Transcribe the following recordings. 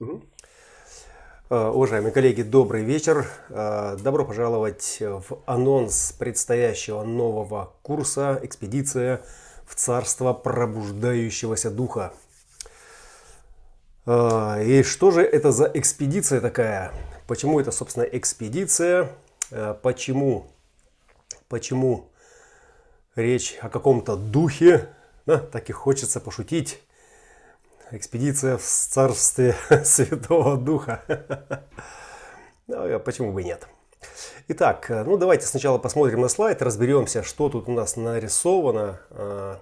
Угу. Уважаемые коллеги, добрый вечер. Э, добро пожаловать в анонс предстоящего нового курса «Экспедиция в царство пробуждающегося духа». Э, и что же это за экспедиция такая? Почему это, собственно, экспедиция? Почему, почему речь о каком-то духе? Да, так и хочется пошутить экспедиция в царстве Святого Духа. Ну, а почему бы нет? Итак, ну давайте сначала посмотрим на слайд, разберемся, что тут у нас нарисовано, а,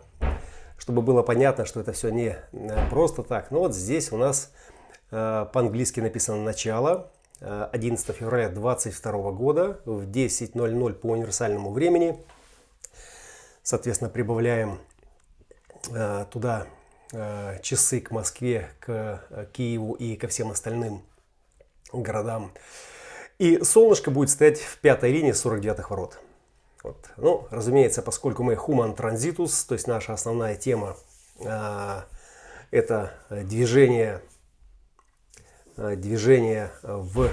чтобы было понятно, что это все не просто так. Ну вот здесь у нас а, по-английски написано «начало», 11 февраля 2022 года в 10.00 по универсальному времени. Соответственно, прибавляем туда Э, часы к Москве, к э, Киеву и ко всем остальным городам. И солнышко будет стоять в пятой линии 49-х ворот. Вот. Ну, разумеется, поскольку мы Human Transitus, то есть наша основная тема, э, это движение, движение в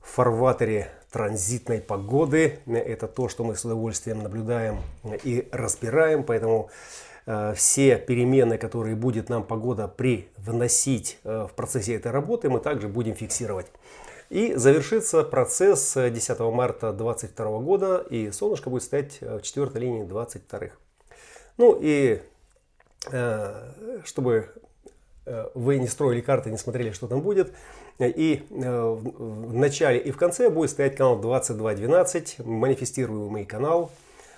фарватере транзитной погоды. Это то, что мы с удовольствием наблюдаем и разбираем. Поэтому Э, все перемены, которые будет нам погода привносить э, в процессе этой работы, мы также будем фиксировать. И завершится процесс 10 марта 2022 года, и солнышко будет стоять в четвертой линии 22. Ну и э, чтобы вы не строили карты, не смотрели, что там будет, и в начале и в конце будет стоять канал 2212, манифестируемый канал,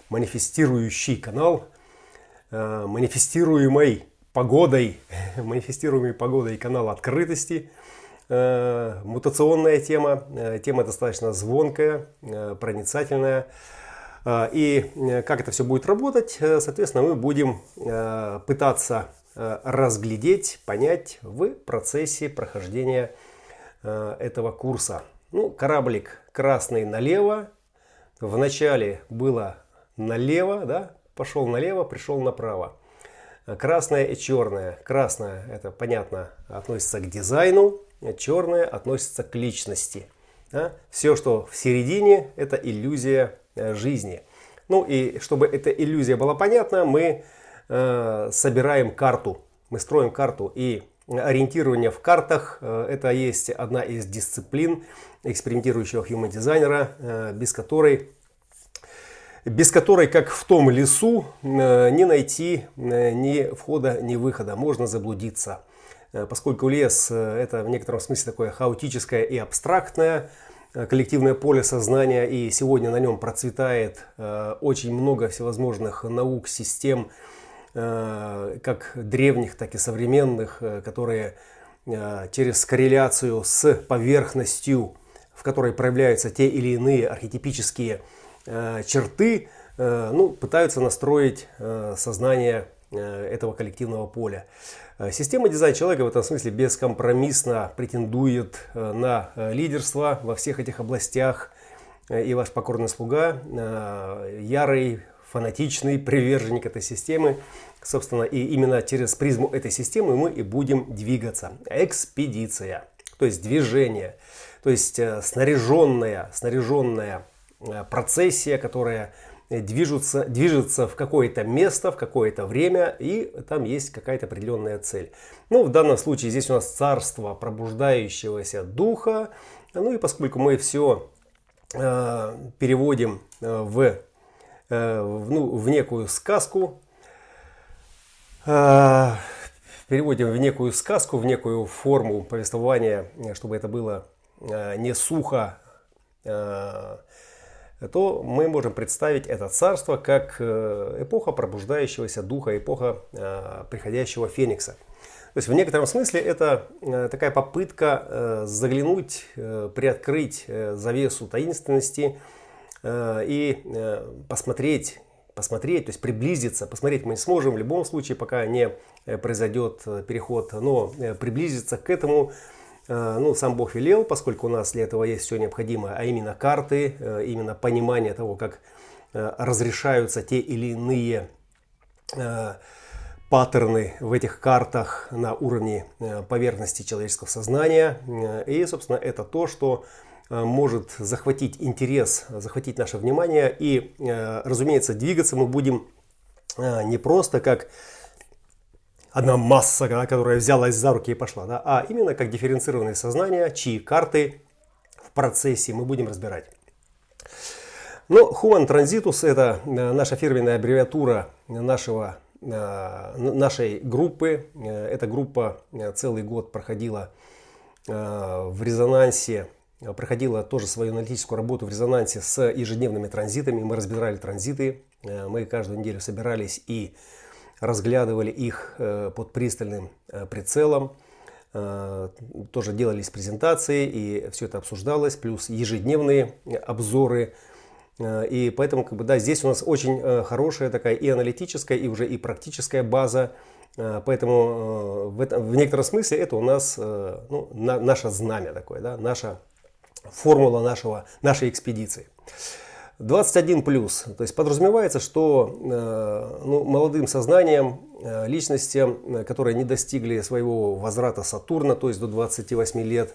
манифестирующий канал – Э, манифестируемой погодой, манифестируемой погодой канала открытости. Э, мутационная тема, э, тема достаточно звонкая, проницательная. И как это все будет работать, соответственно, мы будем пытаться разглядеть, понять в процессе прохождения этого курса. Ну, кораблик красный налево. В начале было налево, да, пошел налево, пришел направо. Красное и черное. Красное, это понятно, относится к дизайну, а черное относится к личности. Да? Все, что в середине, это иллюзия э, жизни. Ну и чтобы эта иллюзия была понятна, мы э, собираем карту. Мы строим карту. И ориентирование в картах э, это есть одна из дисциплин экспериментирующего human дизайнера, э, без которой без которой, как в том лесу, э, не найти э, ни входа, ни выхода. Можно заблудиться. Э, поскольку лес – это в некотором смысле такое хаотическое и абстрактное коллективное поле сознания, и сегодня на нем процветает очень много всевозможных наук, систем, как древних, так и современных, которые через корреляцию с поверхностью, в которой проявляются те или иные архетипические черты э, ну, пытаются настроить э, сознание этого коллективного поля. Система дизайн человека в этом смысле бескомпромиссно претендует на лидерство во всех этих областях. И ваш покорный слуга, ярый, фанатичный приверженник этой системы. Собственно, и именно через призму этой системы мы и будем двигаться. Экспедиция, то есть движение, то есть снаряженная, снаряженная Э, процессия, которая движется, движется в какое-то место, в какое-то время, и там есть какая-то определенная цель. Ну, в данном случае здесь у нас царство пробуждающегося духа. Ну и поскольку мы все э, переводим э, в, э, в, ну, в некую сказку, э, переводим в некую сказку, в некую форму повествования, чтобы это было э, не сухо, э, то мы можем представить это царство как э, эпоха пробуждающегося духа, эпоха э, приходящего феникса. То есть в некотором смысле это э, такая попытка заглянуть, приоткрыть завесу таинственности и посмотреть, посмотреть, то есть приблизиться, посмотреть мы не сможем в любом случае, пока не произойдет переход, но приблизиться к этому ну, сам Бог велел, поскольку у нас для этого есть все необходимое, а именно карты, э, именно понимание того, как э, разрешаются те или иные паттерны в этих картах на уровне поверхности человеческого сознания. И, собственно, это то, что может захватить интерес, захватить наше внимание. И, разумеется, двигаться мы будем не просто как одна масса, которая взялась за руки и пошла, да, а именно как дифференцированное сознание, чьи карты в процессе мы будем разбирать. Но Human Transitus это э, наша фирменная аббревиатура нашего, э, нашей группы. Э, эта группа целый год проходила в резонансе, проходила тоже свою аналитическую работу в резонансе с ежедневными транзитами. Мы разбирали транзиты, мы каждую неделю собирались и разглядывали их э, под пристальным э, прицелом. Э, тоже делались презентации и все это обсуждалось, плюс ежедневные обзоры. И поэтому как бы, да, здесь у нас очень хорошая такая и аналитическая, и уже и практическая база. Поэтому в, этом, в некотором смысле это у нас ну, на, наше знамя такое, да, наша формула нашего, нашей экспедиции. 21 плюс. То есть подразумевается, что э, ну, молодым сознанием, э, личностям, э, которые не достигли своего возврата Сатурна, то есть до 28 лет,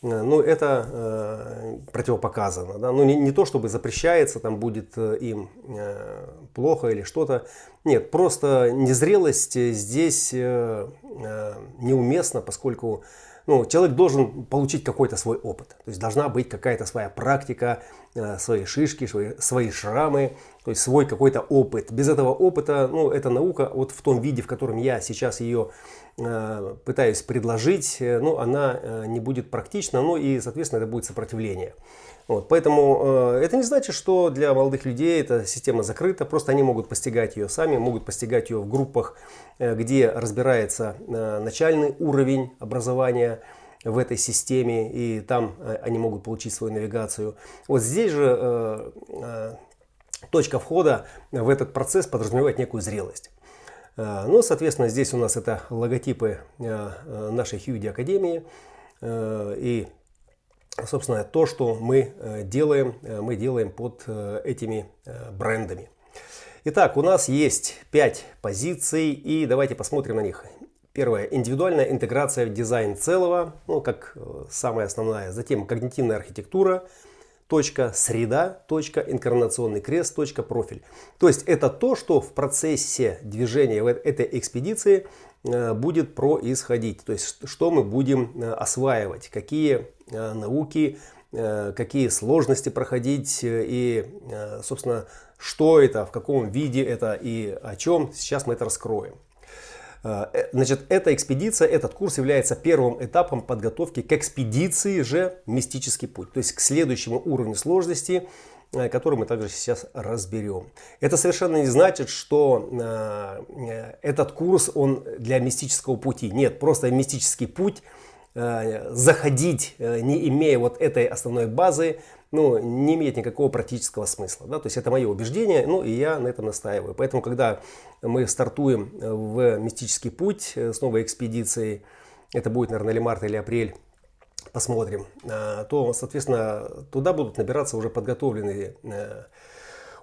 ну, это э, противопоказано. Да? Ну, не, не то, чтобы запрещается, там будет им э, плохо или что-то. Нет, просто незрелость здесь э, э, неуместна, поскольку ну, человек должен получить какой-то свой опыт. То есть должна быть какая-то своя практика, свои шишки, свои, свои шрамы, то есть свой какой-то опыт. Без этого опыта, ну, эта наука вот в том виде, в котором я сейчас ее э, пытаюсь предложить, э, ну, она э, не будет практична, ну и, соответственно, это будет сопротивление. Вот, поэтому э, это не значит, что для молодых людей эта система закрыта, просто они могут постигать ее сами, могут постигать ее в группах, э, где разбирается э, начальный уровень образования в этой системе, и там э, они могут получить свою навигацию. Вот здесь же э, э, точка входа в этот процесс подразумевает некую зрелость. Ну, соответственно, здесь у нас это логотипы нашей Хьюди Академии. И собственно, то, что мы делаем, мы делаем под этими брендами. Итак, у нас есть 5 позиций, и давайте посмотрим на них. Первое – индивидуальная интеграция в дизайн целого, ну, как самая основная. Затем когнитивная архитектура, точка среда, точка инкарнационный крест, точка профиль. То есть это то, что в процессе движения в этой экспедиции будет происходить. То есть что мы будем осваивать, какие Э, науки, э, какие сложности проходить э, и, собственно, что это, в каком виде это и о чем. Сейчас мы это раскроем. Значит, эта экспедиция, этот курс является первым этапом подготовки к экспедиции же «Мистический путь», то есть к следующему уровню сложности, который мы также сейчас разберем. Это совершенно не значит, что этот курс он для мистического пути. Нет, просто мистический путь – Э, заходить, э, не имея вот этой основной базы, ну, не имеет никакого практического смысла. Да? То есть это мое убеждение, ну и я на этом настаиваю. Поэтому, когда мы стартуем в мистический путь э, с новой экспедицией, это будет, наверное, или март, или апрель, посмотрим, то, соответственно, туда будут набираться уже подготовленные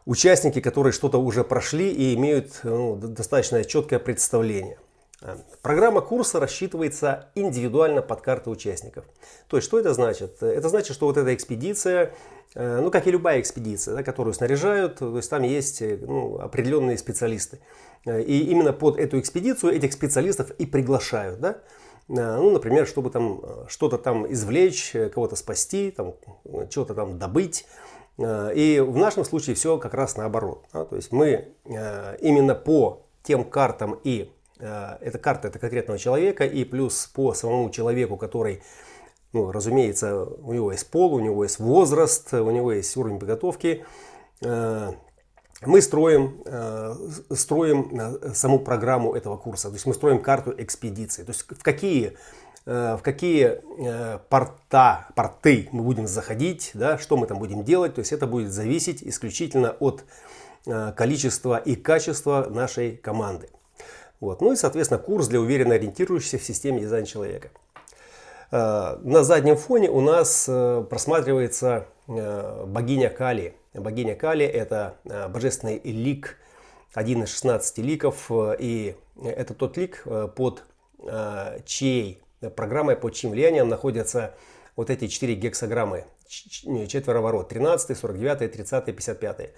участники, которые что-то уже прошли и имеют ну, достаточно четкое представление. Программа курса рассчитывается индивидуально под карты участников. То есть, что это значит? Это значит, что вот эта экспедиция, э, ну, как и любая экспедиция, да, которую снаряжают, то есть там есть э, ну, определенные специалисты. Э, и именно под эту экспедицию этих специалистов и приглашают, да? Ну, например, чтобы там что-то там извлечь, кого-то спасти, там, что-то там добыть. И в нашем случае все как раз наоборот. Да? То есть мы именно по тем картам и эта карта это конкретного человека и плюс по самому человеку, который, ну, разумеется, у него есть пол, у него есть возраст, у него есть уровень подготовки. Э, мы строим, э, строим саму программу этого курса, то есть мы строим карту экспедиции, то есть в какие в какие порта, порты мы будем заходить, да, что мы там будем делать. То есть это будет зависеть исключительно от количества и качества нашей команды. Вот. Ну и, соответственно, курс для уверенно ориентирующихся в системе дизайна человека. Э, на заднем фоне у нас э, просматривается э, богиня Кали. Богиня Кали – это божественный лик один из 16 ликов, и это тот лик, под чьей программой, под чьим влиянием находятся вот эти четыре гексограммы, четвероворот, 13, 49, 30, 55.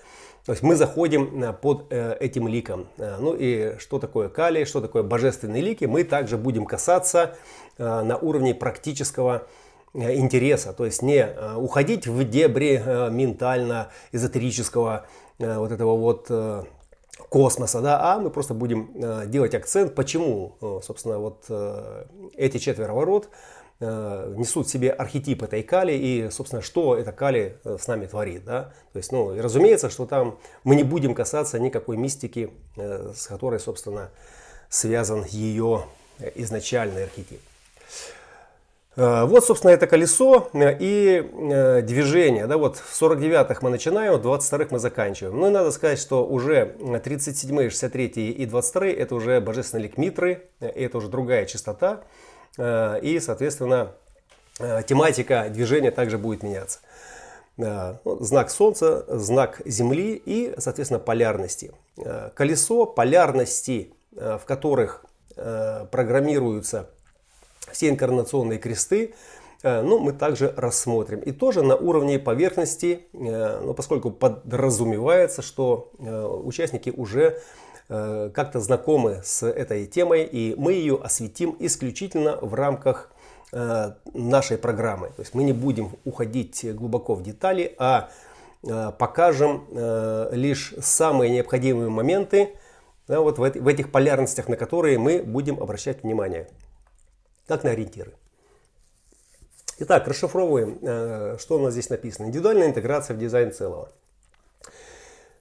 То есть мы заходим под этим ликом. Ну и что такое калий, что такое божественные лики, мы также будем касаться на уровне практического Э, интереса, то есть не э, уходить в дебри э, ментально эзотерического вот этого вот космоса, да, а мы просто будем делать акцент, почему, собственно, вот эти четверо ворот несут в себе архетип этой кали и, собственно, что эта кали с нами творит, да, то есть, ну, разумеется, что там мы не будем касаться никакой мистики, с которой, собственно, связан ее изначальный архетип. Э, вот, собственно, это колесо э, и э, движение. Да, вот в 49-х мы начинаем, в 22-х мы заканчиваем. Ну и надо сказать, что уже 37-й, 63-й и 22-й это уже божественные лик Митры, это уже другая частота. И, соответственно, тематика движения также будет меняться. Знак Солнца, знак Земли и, соответственно, полярности. Колесо полярности, в которых программируются все инкарнационные кресты, э, ну, мы также рассмотрим. И тоже на уровне поверхности, э, ну, поскольку подразумевается, что э, участники уже как-то знакомы с этой темой, и мы ее осветим исключительно в рамках нашей программы. То есть мы не будем уходить глубоко в детали, а покажем лишь самые необходимые моменты да, вот в этих полярностях, на которые мы будем обращать внимание как на ориентиры. Итак, расшифровываем, э, что у нас здесь написано. Индивидуальная интеграция в дизайн целого.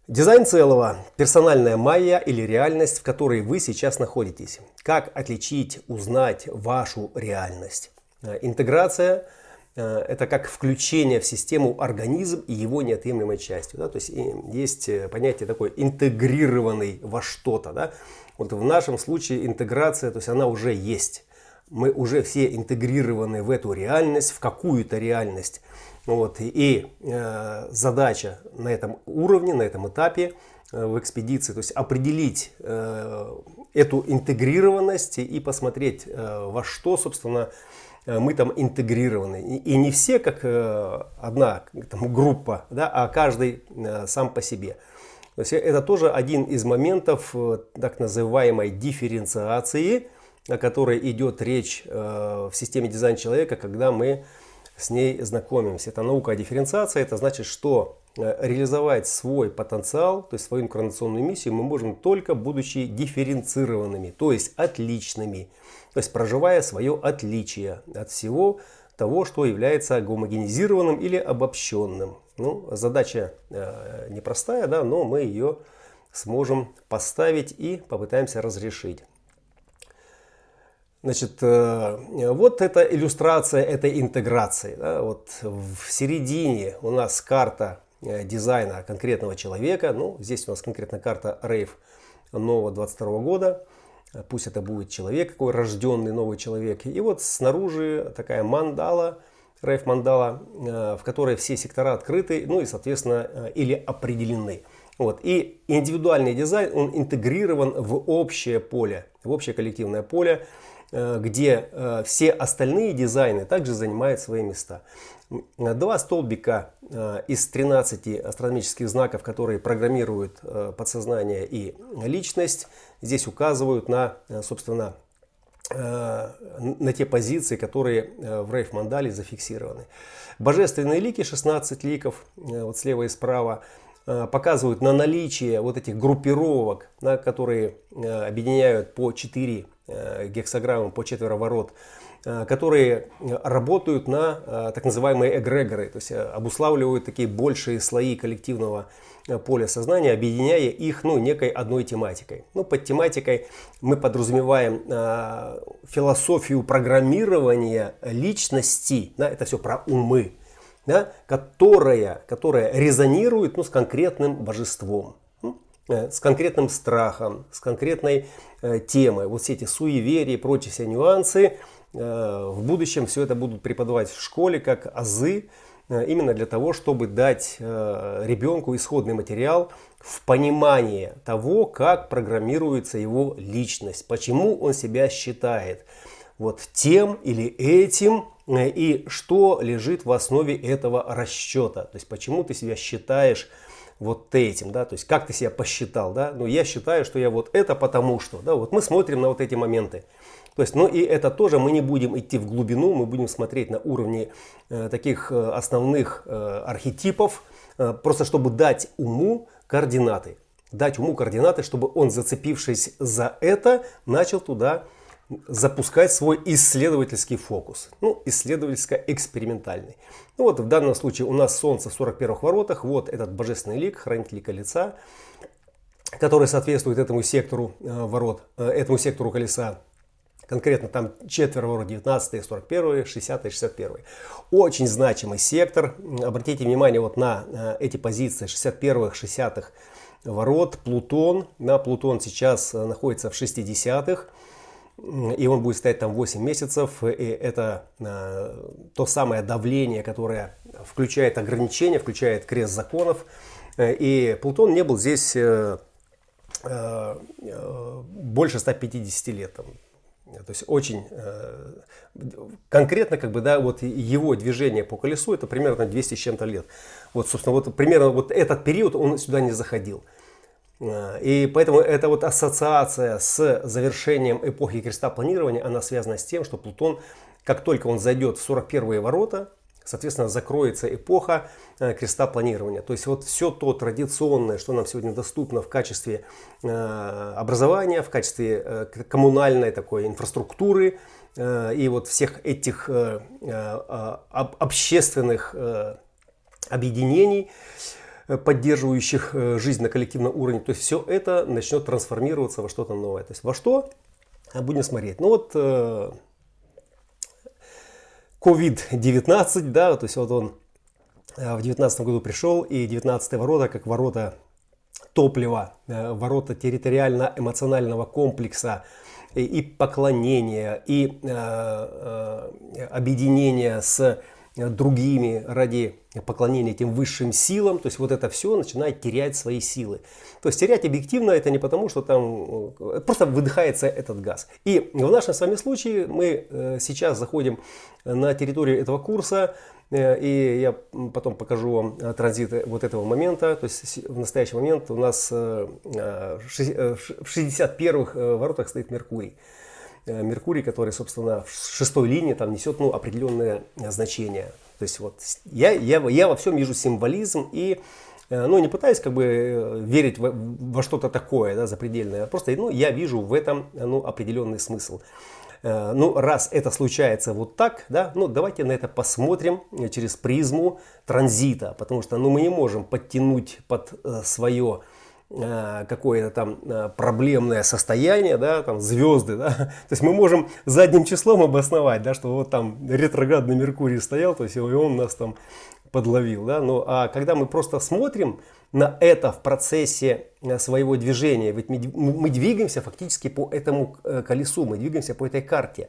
Дизайн целого – персональная майя или реальность, в которой вы сейчас находитесь. Как отличить, узнать вашу реальность? Э, интеграция э, – это как включение в систему организм и его неотъемлемой частью. Да? То есть есть понятие такое интегрированный во что-то. Да? Вот в нашем случае интеграция, то есть она уже есть мы уже все интегрированы в эту реальность, в какую-то реальность. Вот, и э, задача на этом уровне, на этом этапе э, в экспедиции, то есть определить э, эту интегрированность и посмотреть, э, во что, собственно, э, мы там интегрированы. И, и не все как э, одна там, группа, да, а каждый э, сам по себе. То есть это тоже один из моментов э, так называемой дифференциации, о которой идет речь э, в системе дизайн человека, когда мы с ней знакомимся. Это наука о дифференциации. Это значит, что э, реализовать свой потенциал, то есть свою инкарнационную миссию, мы можем только будучи дифференцированными, то есть отличными, то есть проживая свое отличие от всего того, что является гомогенизированным или обобщенным. Ну, задача э, непростая, да, но мы ее сможем поставить и попытаемся разрешить. Значит, э, вот эта иллюстрация этой интеграции. Да, вот в середине у нас карта э, дизайна конкретного человека. Ну, здесь у нас конкретно карта рейв нового 22 года. Пусть это будет человек, какой рожденный новый человек. И вот снаружи такая мандала, рейв мандала, э, в которой все сектора открыты, ну и, соответственно, или определены. Вот. И индивидуальный дизайн, он интегрирован в общее поле, в общее коллективное поле. Э, где э, все остальные дизайны также занимают свои места. Два столбика э, из 13 астрономических знаков, которые программируют подсознание и личность, здесь указывают на, собственно, на те позиции, которые в Рейф Мандале зафиксированы. Божественные лики, 16 ликов, вот слева и справа, показывают на наличие вот этих группировок, которые объединяют по 4 Э, гексограммы по четверо ворот, э, которые работают на э, так называемые эгрегоры, то есть обуславливают такие большие слои коллективного поля сознания, объединяя их ну, некой одной тематикой. Ну, под тематикой мы подразумеваем э, философию программирования личности, да, это все про умы, да, которая, которая резонирует ну, с конкретным божеством. Э, с конкретным страхом, с конкретной э, темой. Вот все эти суеверия и прочие все нюансы. Э, в будущем все это будут преподавать в школе как азы именно для того, чтобы дать ребенку исходный материал в понимании того, как программируется его личность, почему он себя считает вот тем или этим, и что лежит в основе этого расчета. То есть почему ты себя считаешь вот этим, да, то есть как ты себя посчитал, да, ну я считаю, что я вот это потому что, да, вот мы смотрим на вот эти моменты. То есть, ну и это тоже мы не будем идти в глубину, мы будем смотреть на уровне э, таких э, основных э, архетипов, э, просто чтобы дать уму координаты. Дать уму координаты, чтобы он, зацепившись за это, начал туда запускать свой исследовательский фокус. Ну, исследовательско-экспериментальный. Ну вот в данном случае у нас Солнце в 41-х воротах. Вот этот божественный лик, хранитель колеца, который соответствует этому сектору э, ворот, э, этому сектору колеса. Конкретно там четверо ворот 19, 41, 60, 61. Очень значимый сектор. Обратите внимание вот на э, эти позиции 61-х, 60-х ворот. Плутон. На Плутон сейчас находится в 60-х и он будет стоять там 8 месяцев, и это э, то самое давление, которое включает ограничения, включает крест законов, э, и Плутон не был здесь э, э, э больше 150 лет, там, то есть очень конкретно, как бы, да, вот его движение по колесу это примерно 200 с чем-то лет. Вот, собственно, вот примерно вот этот период он сюда не заходил. И поэтому эта вот ассоциация с завершением эпохи креста планирования, она связана с тем, что Плутон, как только он зайдет в 41-е ворота, соответственно, закроется эпоха э, креста планирования. То есть вот все то традиционное, что нам сегодня доступно в качестве э, образования, в качестве э, коммунальной такой инфраструктуры и вот всех этих общественных объединений, поддерживающих э, жизнь на коллективном уровне. То есть все это начнет трансформироваться во что-то новое. То есть во что? Будем смотреть. Ну вот COVID-19, э, да, то есть вот он в 2019 году пришел, и 19 ворота, как ворота топлива, ворота территориально-эмоционального комплекса, и поклонения, и объединения с другими ради поклонения этим высшим силам, то есть вот это все начинает терять свои силы. То есть терять объективно это не потому, что там э, просто выдыхается этот газ. И в нашем с вами случае мы э, сейчас заходим на территорию этого курса, э, и я потом покажу вам транзит вот этого момента. То есть в настоящий момент у нас в 61-х воротах стоит Меркурий. Меркурий, который, собственно, в шестой линии там несет ну, определенное значение. То есть вот я, я, я во всем вижу символизм и э, ну, не пытаюсь как бы э, верить во, во что-то такое, да, запредельное. А просто ну, я вижу в этом ну, определенный смысл. Э, ну, раз это случается вот так, да, ну, давайте на это посмотрим через призму транзита, потому что, ну, мы не можем подтянуть под свое Э, какое-то там э, проблемное состояние, да, там звезды, да, то есть мы можем задним числом обосновать, да, что вот там ретроградный Меркурий стоял, то есть и он нас там подловил, да, ну а когда мы просто смотрим на это в процессе э, своего движения, ведь мы, двигаемся фактически по этому колесу, мы двигаемся по этой карте.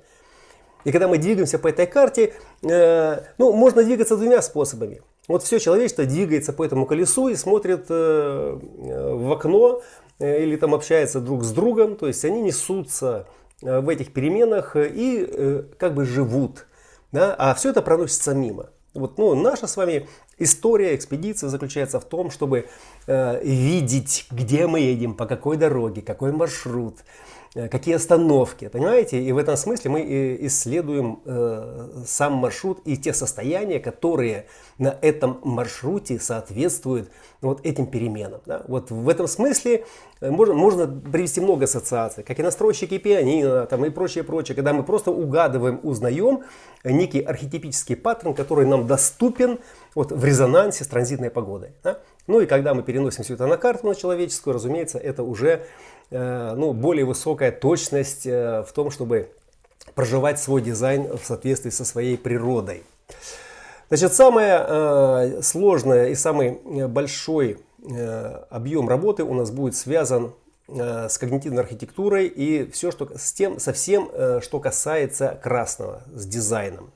И когда мы двигаемся по этой карте, э, ну, можно двигаться двумя способами. Вот все человечество двигается по этому колесу и смотрит э, в окно э, или там общается друг с другом. То есть они несутся э, в этих переменах и как бы живут. Да? А все это проносится мимо. Вот, ну, наша с вами история экспедиции заключается в том, чтобы э, видеть, где мы едем, по какой дороге, какой маршрут, Э, какие остановки, понимаете? И в этом смысле мы э, исследуем э, сам маршрут и те состояния, которые на этом маршруте соответствуют вот этим переменам. Да? Вот в этом смысле можно, можно привести много ассоциаций, как и настройщики пианино там, и прочее, прочее, когда мы просто угадываем, узнаем некий архетипический паттерн, который нам доступен вот, в резонансе с транзитной погодой. Да? Ну и когда мы переносим все это на карту, на человеческую, разумеется, это уже Э, ну, более высокая точность э, в том, чтобы проживать свой дизайн в соответствии со своей природой. Значит, самое э, сложное и самый большой объем работы у нас будет связан с когнитивной архитектурой и все, что, с тем, со всем, что касается красного, с дизайном.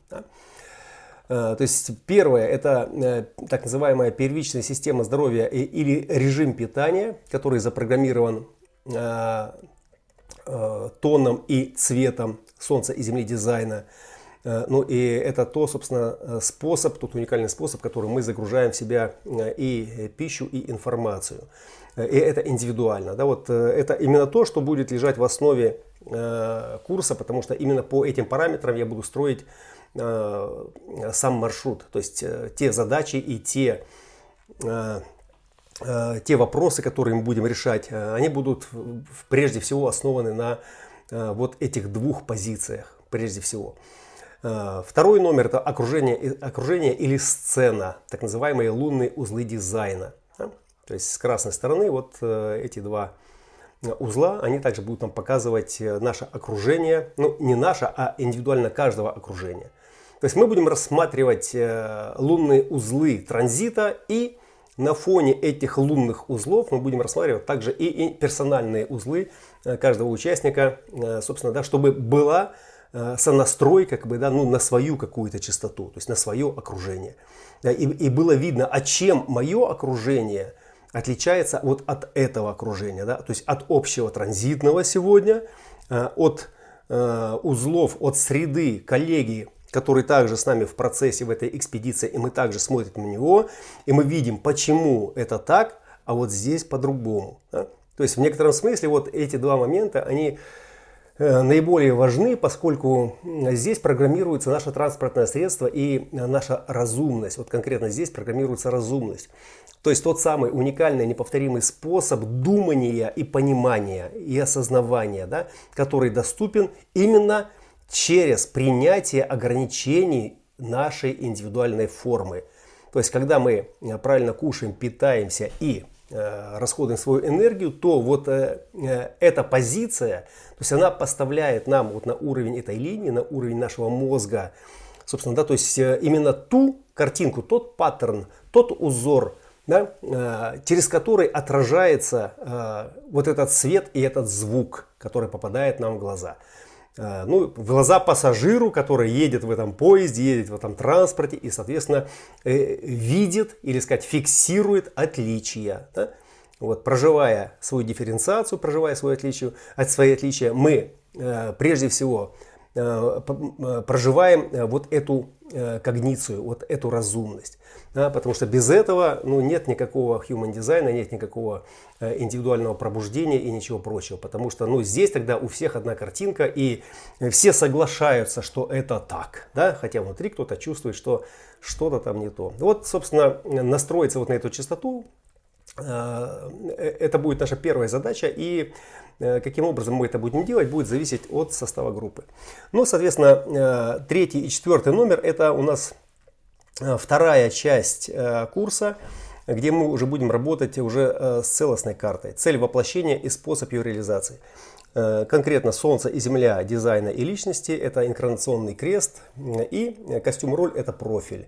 То есть первое это так называемая первичная система здоровья или режим питания, который запрограммирован тоном и цветом Солнца и Земли дизайна. Ну и это то, собственно, способ, тот уникальный способ, который мы загружаем в себя и пищу, и информацию. И это индивидуально. Да, вот это именно то, что будет лежать в основе Э, курса, потому что именно по этим параметрам я буду строить э, сам маршрут, то есть э, те задачи и те, те вопросы, которые мы будем решать, они будут прежде всего основаны на вот этих двух позициях, прежде всего. Второй номер это окружение, окружение или сцена, так называемые лунные узлы дизайна. То есть с красной стороны вот эти два узла, они также будут нам показывать э, наше окружение, ну не наше, а индивидуально каждого окружения. То есть мы будем рассматривать э, лунные узлы транзита и на фоне этих лунных узлов мы будем рассматривать также и персональные узлы э, каждого участника, собственно, да, чтобы была сонастрой как бы, да, ну, на свою какую-то частоту, то есть на свое окружение. И, и было видно, а чем мое окружение – отличается вот от этого окружения, да, то есть от общего транзитного сегодня, э, от э, узлов, от среды коллеги, который также с нами в процессе в этой экспедиции, и мы также смотрим на него, и мы видим, почему это так, а вот здесь по-другому. Да? То есть в некотором смысле вот эти два момента, они э, наиболее важны, поскольку здесь программируется наше транспортное средство и наша разумность. Вот конкретно здесь программируется разумность. То есть тот самый уникальный, неповторимый способ думания и понимания и осознавания, да, который доступен именно через принятие ограничений нашей индивидуальной формы. То есть, когда мы э, правильно кушаем, питаемся и э, расходуем свою энергию, то вот э, э, эта позиция, то есть она поставляет нам вот на уровень этой линии, на уровень нашего мозга, собственно, да, то есть э, именно ту картинку, тот паттерн, тот узор, да, э, через который отражается вот этот свет и этот звук, который попадает нам в глаза. Э, ну, в глаза пассажиру, который едет в этом поезде, едет в этом транспорте и, соответственно, видит или сказать фиксирует отличия. Да? Вот, проживая свою дифференциацию, проживая свое отличие, от свои отличия, мы прежде всего проживаем вот эту когницию, вот эту разумность. Да, потому что без этого ну, нет никакого human дизайна, нет никакого э, индивидуального пробуждения и ничего прочего. Потому что ну, здесь тогда у всех одна картинка, и все соглашаются, что это так. Да? Хотя внутри кто-то чувствует, что что-то там не то. Вот, собственно, настроиться вот на эту частоту, э, это будет наша первая задача. И э, каким образом мы это будем делать, будет зависеть от состава группы. Ну, соответственно, третий и четвертый номер это у нас Э, вторая часть э, курса, где мы уже будем работать уже э, с целостной картой. Цель воплощения и способ ее реализации. Конкретно Солнце и Земля дизайна и личности – это инкарнационный крест, и костюм-роль – это профиль.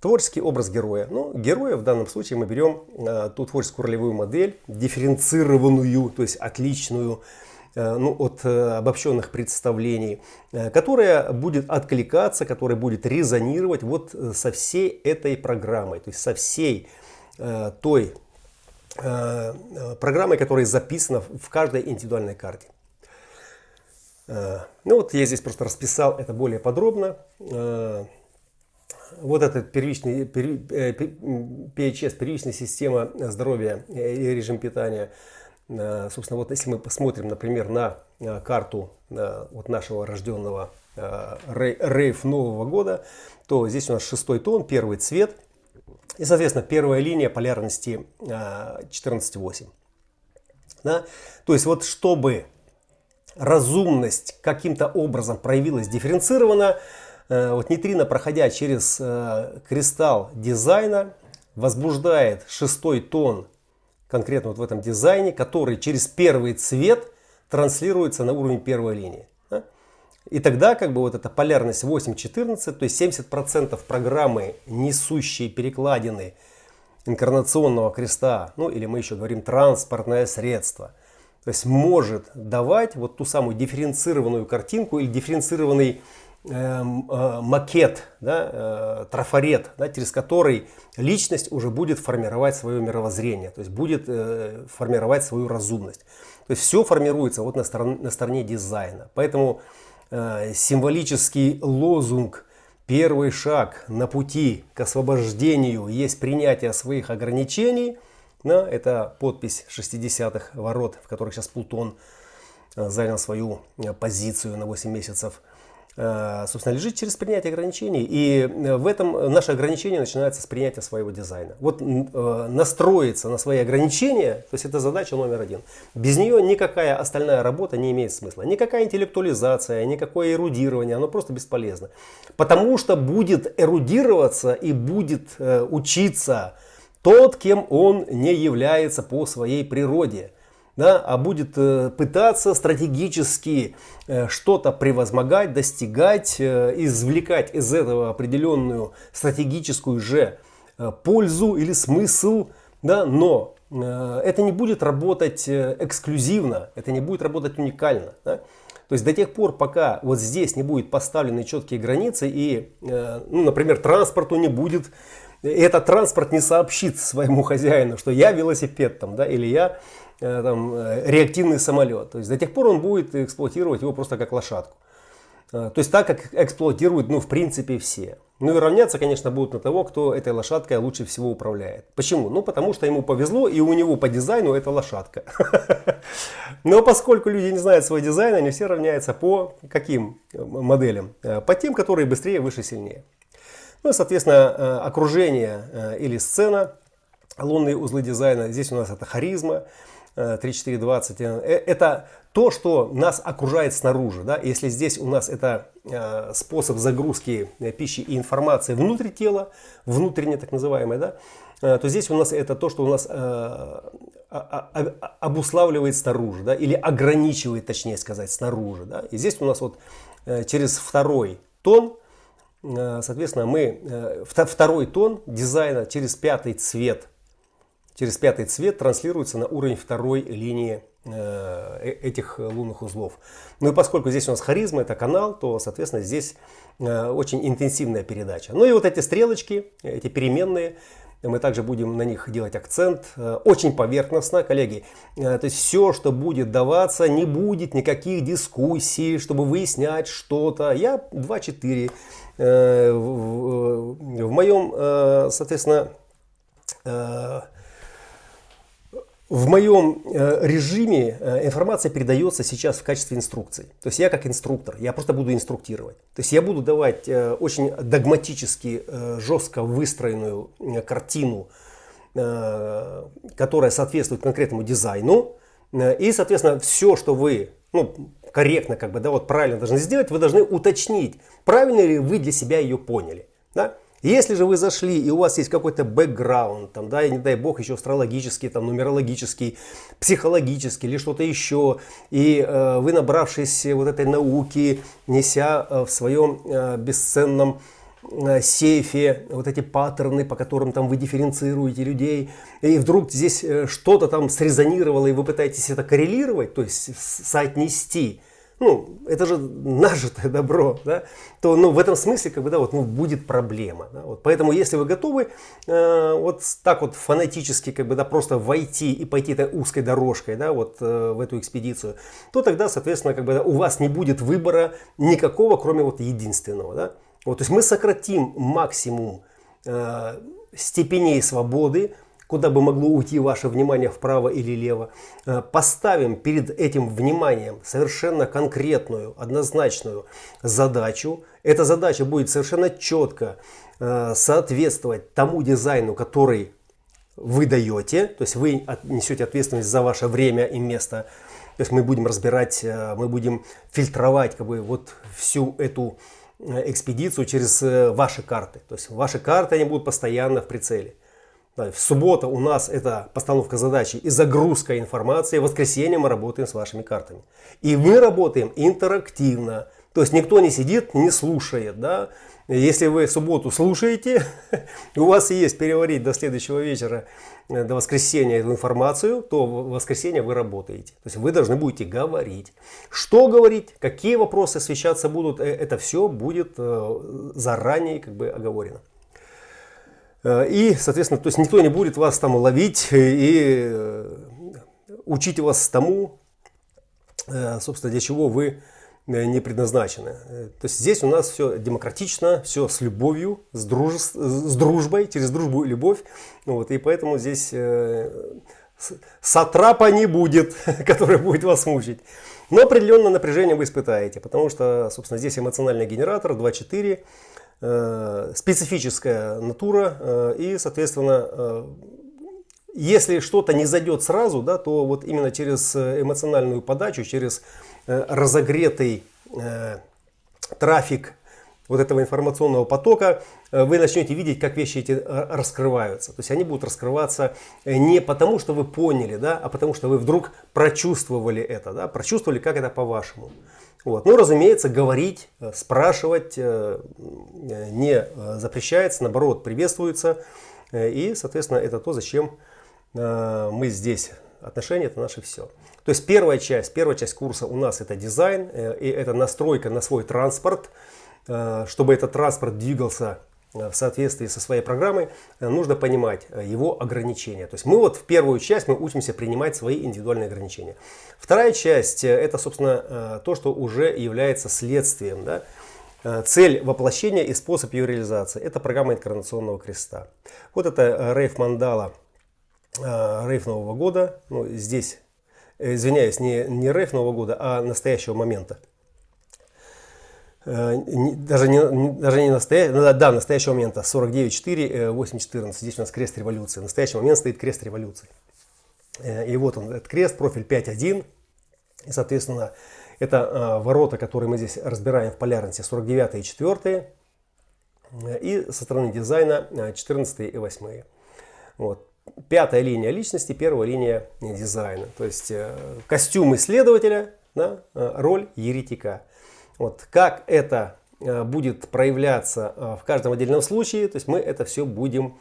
Творческий образ героя. Ну, героя в данном случае мы берем ту творческую ролевую модель, дифференцированную, то есть отличную, Э, ну, от э, обобщенных представлений, э, которая будет откликаться, которая будет резонировать вот со всей этой программой, то есть со всей той программой, которая записана в каждой индивидуальной карте. Ну вот я здесь просто расписал это более подробно. Вот этот первичный, PHS, первичная система здоровья и режим питания – Э, собственно, вот если мы посмотрим, например, на э, карту э, вот нашего рожденного рейв Нового года, то здесь у нас шестой тон, первый цвет. И, соответственно, первая линия полярности 14.8. Да? То есть вот чтобы разумность каким-то образом проявилась дифференцированно, вот нейтрино, проходя через кристалл дизайна, возбуждает шестой тон конкретно вот в этом дизайне, который через первый цвет транслируется на уровень первой линии. И тогда как бы вот эта полярность 8-14, то есть 70% программы, несущей перекладины инкарнационного креста, ну или мы еще говорим транспортное средство, то есть может давать вот ту самую дифференцированную картинку или дифференцированный макет, да, трафарет, да, через который личность уже будет формировать свое мировоззрение, то есть будет формировать свою разумность. То есть все формируется вот на стороне, на стороне дизайна. Поэтому символический лозунг Первый шаг на пути к освобождению есть принятие своих ограничений. Да, это подпись 60-х ворот, в которых сейчас Плутон э, занял свою э, позицию на 8 месяцев. Э, собственно, лежит через принятие ограничений. И э, в этом наше ограничение начинается с принятия своего дизайна. Вот э, настроиться на свои ограничения, то есть это задача номер один. Без нее никакая остальная работа не имеет смысла. Никакая интеллектуализация, никакое эрудирование, оно просто бесполезно. Потому что будет эрудироваться и будет учиться тот, кем он не является по своей природе да, а будет э, пытаться стратегически э, что-то превозмогать, достигать, э, извлекать из этого определенную стратегическую же пользу или смысл, да, но это не будет работать эксклюзивно, это не будет работать уникально. Да? То есть до тех пор, пока вот здесь не будет поставлены четкие границы и, ну, например, транспорту не будет, этот транспорт не сообщит своему хозяину, что я велосипед там, да, или я там, э, реактивный самолет. То есть до тех пор он будет эксплуатировать его просто как лошадку. Э, то есть так, как эксплуатируют, ну, в принципе, все. Ну и равняться, конечно, будут на того, кто этой лошадкой лучше всего управляет. Почему? Ну, потому что ему повезло, и у него по дизайну это лошадка. Но поскольку люди не знают свой дизайн, они все равняются по каким моделям? По тем, которые быстрее, выше, сильнее. Ну, соответственно, окружение или сцена, лунные узлы дизайна, здесь у нас это харизма, 3420. Э, э, это то, что нас окружает снаружи. Да? Если здесь у нас это э, способ загрузки пищи и информации внутрь тела, внутренне так называемое, да? то здесь у нас это то, что у нас обуславливает снаружи, да? или ограничивает, точнее сказать, снаружи. Да? И здесь у нас вот через второй тон, соответственно, мы второй тон дизайна через пятый цвет через пятый цвет транслируется на уровень второй линии э, э, этих лунных узлов. Ну и поскольку здесь у нас харизма, это канал, то, соответственно, здесь э, очень интенсивная передача. Ну и вот эти стрелочки, эти переменные, мы также будем на них делать акцент. Очень поверхностно, коллеги. То есть все, что будет даваться, не будет никаких дискуссий, чтобы выяснять что-то. Я 2-4. В моем, соответственно, в моем э, режиме э, информация передается сейчас в качестве инструкций. То есть я как инструктор, я просто буду инструктировать. То есть я буду давать э, очень догматически, жестко выстроенную картину, которая соответствует конкретному дизайну. И, соответственно, все, что вы ну, корректно, как бы, да, вот правильно должны сделать, вы должны уточнить, правильно ли вы для себя ее поняли. Да? Если же вы зашли и у вас есть какой-то бэкграунд, там, да, и не дай бог еще астрологический, там, нумерологический, психологический или что-то еще, и э, вы набравшись вот этой науки, неся э, в своем э, бесценном э, сейфе вот эти паттерны, по которым там вы дифференцируете людей, и вдруг здесь э, что-то там срезонировало, и вы пытаетесь это коррелировать, то есть соотнести, ну, это же нажитое добро, да, то ну, в этом смысле как бы, да, вот, ну, будет проблема. Да, вот, поэтому если вы готовы э, вот так вот фанатически как бы, да, просто войти и пойти этой узкой дорожкой да, вот, э, в эту экспедицию, то тогда, соответственно, как бы, да, у вас не будет выбора никакого, кроме вот единственного. Да. Вот, то есть мы сократим максимум э, степеней свободы, куда бы могло уйти ваше внимание вправо или лево, э, поставим перед этим вниманием совершенно конкретную, однозначную задачу. Эта задача будет совершенно четко э, соответствовать тому дизайну, который вы даете, то есть вы несете ответственность за ваше время и место. То есть мы будем разбирать, э, мы будем фильтровать как бы, вот всю эту экспедицию через ваши карты. То есть ваши карты они будут постоянно в прицеле. В суббота у нас это постановка задачи и загрузка информации. В воскресенье мы работаем с вашими картами. И мы работаем интерактивно. То есть никто не сидит, не слушает, да. Если вы субботу слушаете, у вас есть переварить до следующего вечера, э, до воскресенья эту информацию, то в воскресенье вы работаете. То есть вы должны будете говорить. Что говорить, какие вопросы освещаться будут, э, это все будет э, заранее как бы оговорено. И, соответственно, то есть никто не будет вас там ловить и учить вас тому, собственно, для чего вы Э, не предназначены. Э, то есть здесь у нас все демократично, все с любовью, с, друж... с дружбой, через дружбу и любовь. Вот, и поэтому здесь э, сатрапа не будет, который будет вас мучить. Но определенное напряжение вы испытаете, потому что, собственно, здесь эмоциональный генератор 2.4, э, специфическая натура, э, и, соответственно, э, если что-то не зайдет сразу, да, то вот именно через эмоциональную подачу, через Э, разогретый э, трафик вот этого информационного потока, э, вы начнете видеть, как вещи эти раскрываются. То есть они будут раскрываться не потому, что вы поняли, да, а потому, что вы вдруг прочувствовали это, да, прочувствовали, как это по-вашему. Вот. Ну, разумеется, говорить, спрашивать не запрещается, наоборот, приветствуется. И, соответственно, это то, зачем мы здесь. Отношения – это наше все. То есть первая часть, первая часть курса у нас это дизайн, э, и это настройка на свой транспорт. Э, чтобы этот транспорт двигался э, в соответствии со своей программой, нужно понимать его ограничения. То есть мы вот в первую часть мы учимся принимать свои индивидуальные ограничения. Вторая часть это, собственно, то, что уже является следствием. Да? Цель воплощения и способ ее реализации – это программа инкарнационного креста. Вот это рейф мандала, рейф Нового года. Ну, здесь Э, извиняюсь, не, не рейф Нового года, а настоящего момента. Э, даже не, даже не настоящего, да, да, настоящего момента, 49.4, 8.14, здесь у нас крест революции. В настоящий момент стоит крест революции. Э, и вот он, этот крест, профиль 5.1. И, соответственно, это ворота, которые мы здесь разбираем в полярности, 49 и 4. И со стороны дизайна 14 и 8. Вот пятая линия личности, первая линия дизайна. То есть э, костюм исследователя, да, э, роль еретика. Вот как это э, будет проявляться в каждом отдельном случае, то есть мы это все будем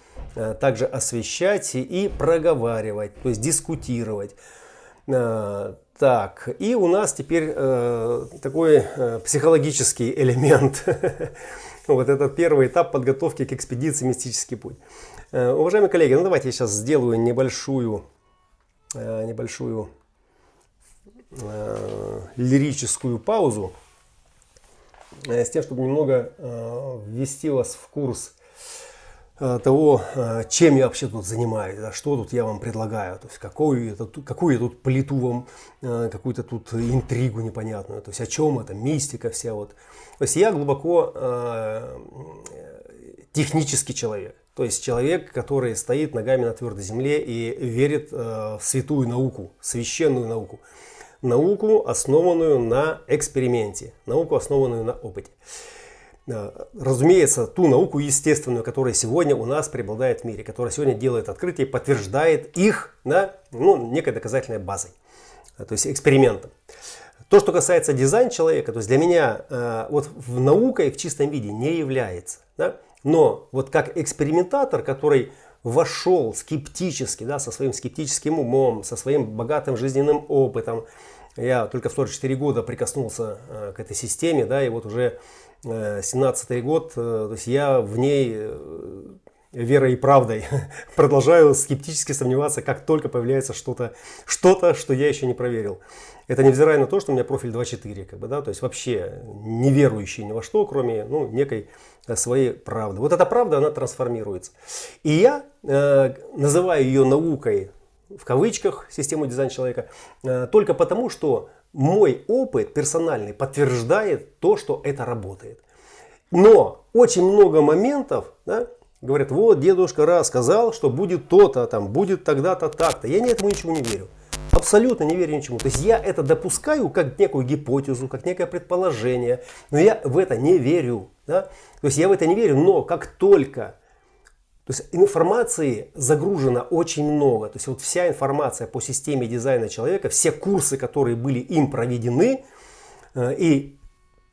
также освещать и проговаривать, то есть дискутировать. Так, и у нас теперь такой психологический элемент. Вот этот первый этап подготовки к экспедиции «Мистический путь». Э, уважаемые коллеги, ну давайте я сейчас сделаю небольшую, э, небольшую э, лирическую паузу с тем, чтобы немного ввести вас в курс того, чем я вообще тут занимаюсь, да, что тут я вам предлагаю, то есть какую, это, какую я тут плиту вам, какую-то тут интригу непонятную, то есть о чем это, мистика вся вот. То есть я глубоко технический человек. То есть человек, который стоит ногами на твердой земле и верит э, в святую науку, священную науку. Науку, основанную на эксперименте, науку, основанную на опыте. Э, разумеется, ту науку естественную, которая сегодня у нас преобладает в мире, которая сегодня делает открытия, подтверждает их да, ну, некой доказательной базой, э, то есть экспериментом. То, что касается дизайн человека, то есть для меня э, вот в наукой в чистом виде не является. Да? Но вот как экспериментатор, который вошел скептически, да, со своим скептическим умом, со своим богатым жизненным опытом, я только в 44 года прикоснулся э, к этой системе, да, и вот уже э, 17 год, э, то есть я в ней э, верой и правдой продолжаю скептически сомневаться, как только появляется что-то, что-то, что я еще не проверил. Это невзирая на то, что у меня профиль 2.4, как бы, да, то есть вообще не верующий ни во что, кроме ну, некой своей правды. Вот эта правда, она трансформируется. И я э, называю ее наукой, в кавычках, систему дизайн человека, э, только потому, что мой опыт персональный подтверждает то, что это работает. Но очень много моментов, да, говорят, вот дедушка раз сказал, что будет то-то, там, будет тогда-то, так-то. Я ни этому ничего не верю. Абсолютно не верю ничему. То есть я это допускаю как некую гипотезу, как некое предположение, но я в это не верю. Да? То есть я в это не верю, но как только то есть информации загружено очень много. То есть вот вся информация по системе дизайна человека, все курсы, которые были им проведены, э, и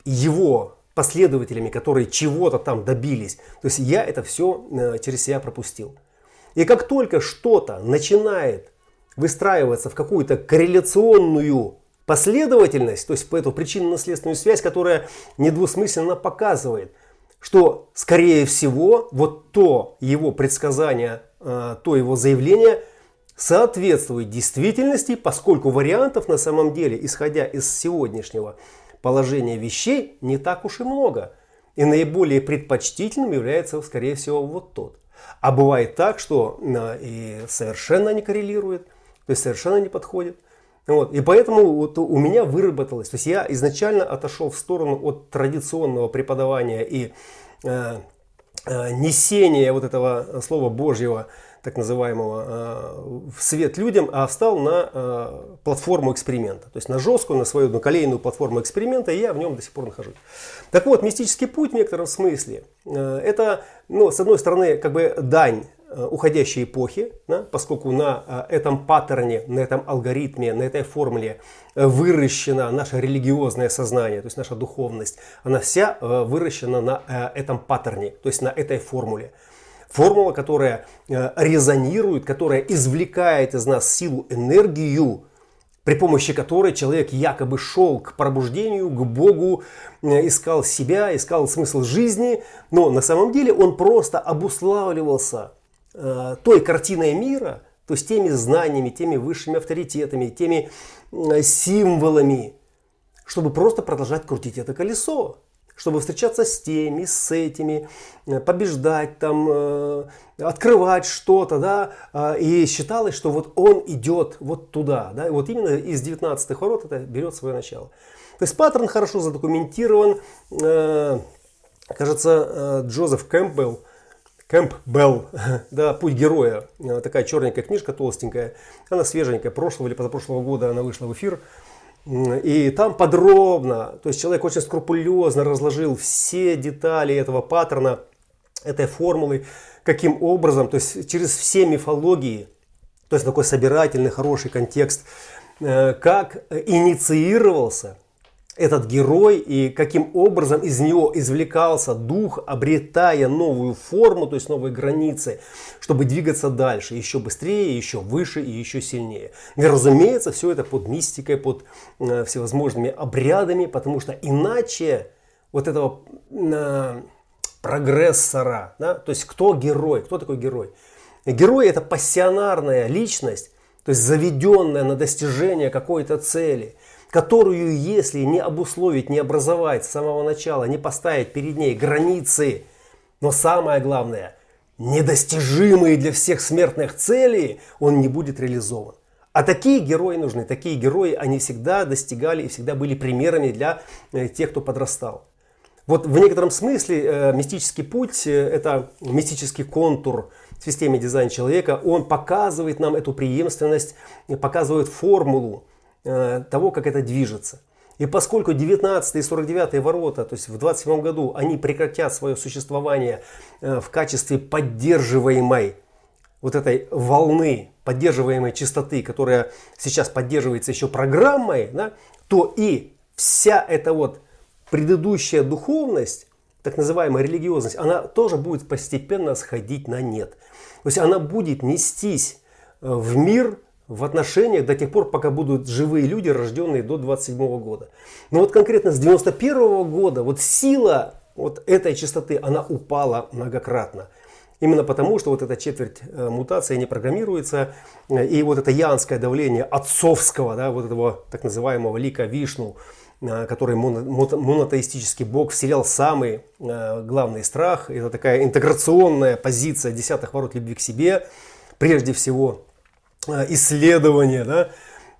его последователями, которые чего-то там добились. То есть я это все э, через себя пропустил. И как только что-то начинает выстраиваться в какую-то корреляционную последовательность, то есть по эту причинно-наследственную связь, которая недвусмысленно показывает, что, скорее всего, вот то его предсказание, э, то его заявление соответствует действительности, поскольку вариантов на самом деле, исходя из сегодняшнего положения вещей, не так уж и много. И наиболее предпочтительным является, скорее всего, вот тот. А бывает так, что э, и совершенно не коррелирует, то есть совершенно не подходит. Вот. И поэтому вот у меня выработалось, то есть я изначально отошел в сторону от традиционного преподавания и э, э, несения вот этого Слова Божьего, так называемого, э, в свет людям, а встал на э, платформу эксперимента. То есть на жесткую, на свою одноколейную платформу эксперимента, и я в нем до сих пор нахожусь. Так вот, мистический путь в некотором смысле, э, это, ну, с одной стороны, как бы дань уходящей эпохи, да, поскольку на этом паттерне, на этом алгоритме, на этой формуле выращено наше религиозное сознание, то есть наша духовность, она вся выращена на этом паттерне, то есть на этой формуле. Формула, которая резонирует, которая извлекает из нас силу, энергию, при помощи которой человек якобы шел к пробуждению, к Богу, искал себя, искал смысл жизни, но на самом деле он просто обуславливался Э, той картиной мира, то есть теми знаниями, теми высшими авторитетами, теми э, символами, чтобы просто продолжать крутить это колесо, чтобы встречаться с теми, с этими, э, побеждать там, открывать что-то, да, и считалось, что вот он идет вот туда, да, и вот именно из 19 ворот это берет свое начало. То есть паттерн хорошо задокументирован, кажется, Джозеф Кэмпбелл, Кэмпбелл, да, «Путь героя», э, такая черненькая книжка, толстенькая, она свеженькая, прошлого или позапрошлого года она вышла в эфир. И там подробно, то есть человек очень скрупулезно разложил все детали этого паттерна, этой формулы, каким образом, то есть через все мифологии, то есть такой собирательный, хороший контекст, э, как инициировался этот герой и каким образом из него извлекался дух, обретая новую форму, то есть новые границы, чтобы двигаться дальше, еще быстрее, еще выше и еще сильнее. И, разумеется, все это под мистикой, под э, всевозможными обрядами, потому что иначе вот этого э, прогрессора, да, то есть кто герой, кто такой герой? Герой это пассионарная личность, то есть заведенная на достижение какой-то цели – которую, если не обусловить, не образовать с самого начала, не поставить перед ней границы, но самое главное, недостижимые для всех смертных цели, он не будет реализован. А такие герои нужны, такие герои, они всегда достигали и всегда были примерами для э, тех, кто подрастал. Вот в некотором смысле э, мистический путь, э, это мистический контур в системе дизайна человека, он показывает нам эту преемственность, показывает формулу, того, как это движется. И поскольку 19 и 49 ворота, то есть в 27 году, они прекратят свое существование э, в качестве поддерживаемой вот этой волны, поддерживаемой частоты, которая сейчас поддерживается еще программой, да, то и вся эта вот предыдущая духовность, так называемая религиозность, она тоже будет постепенно сходить на нет. То есть она будет нестись э, в мир в отношениях до тех пор, пока будут живые люди, рожденные до 27 года. Но вот конкретно с 91 года вот сила вот этой частоты, она упала многократно. Именно потому, что вот эта четверть э, мутации не программируется, э, и вот это янское давление отцовского, да, вот этого так называемого лика Вишну, э, который монотеистический бог вселял самый главный страх. Это такая интеграционная позиция десятых ворот любви к себе, прежде всего исследования, да,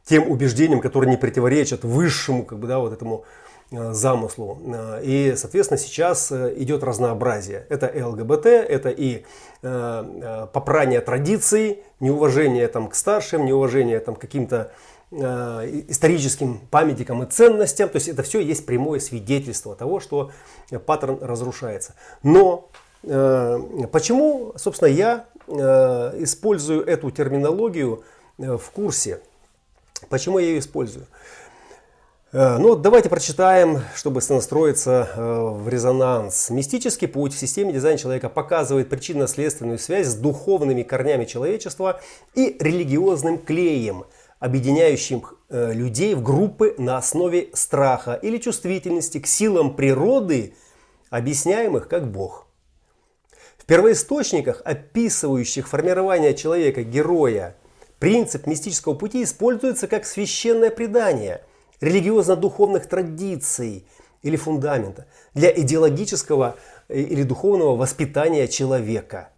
тем убеждениям, которые не противоречат высшему, как бы, да, вот этому э, замыслу. Э, и, соответственно, сейчас идет разнообразие. Это и ЛГБТ, это и попрание традиций, неуважение там, к старшим, неуважение там, к каким-то историческим памятникам и ценностям. То есть это все есть прямое свидетельство того, что паттерн разрушается. Но почему, собственно, я Э, использую эту терминологию э, в курсе. Почему я ее использую? Э, ну, давайте прочитаем, чтобы настроиться э, в резонанс. Мистический путь в системе дизайна человека показывает причинно-следственную связь с духовными корнями человечества и религиозным клеем, объединяющим э, людей в группы на основе страха или чувствительности к силам природы, объясняемых как Бог. В первоисточниках, описывающих формирование человека-героя, принцип мистического пути используется как священное предание – религиозно-духовных традиций или фундамента для идеологического э, или духовного воспитания человека.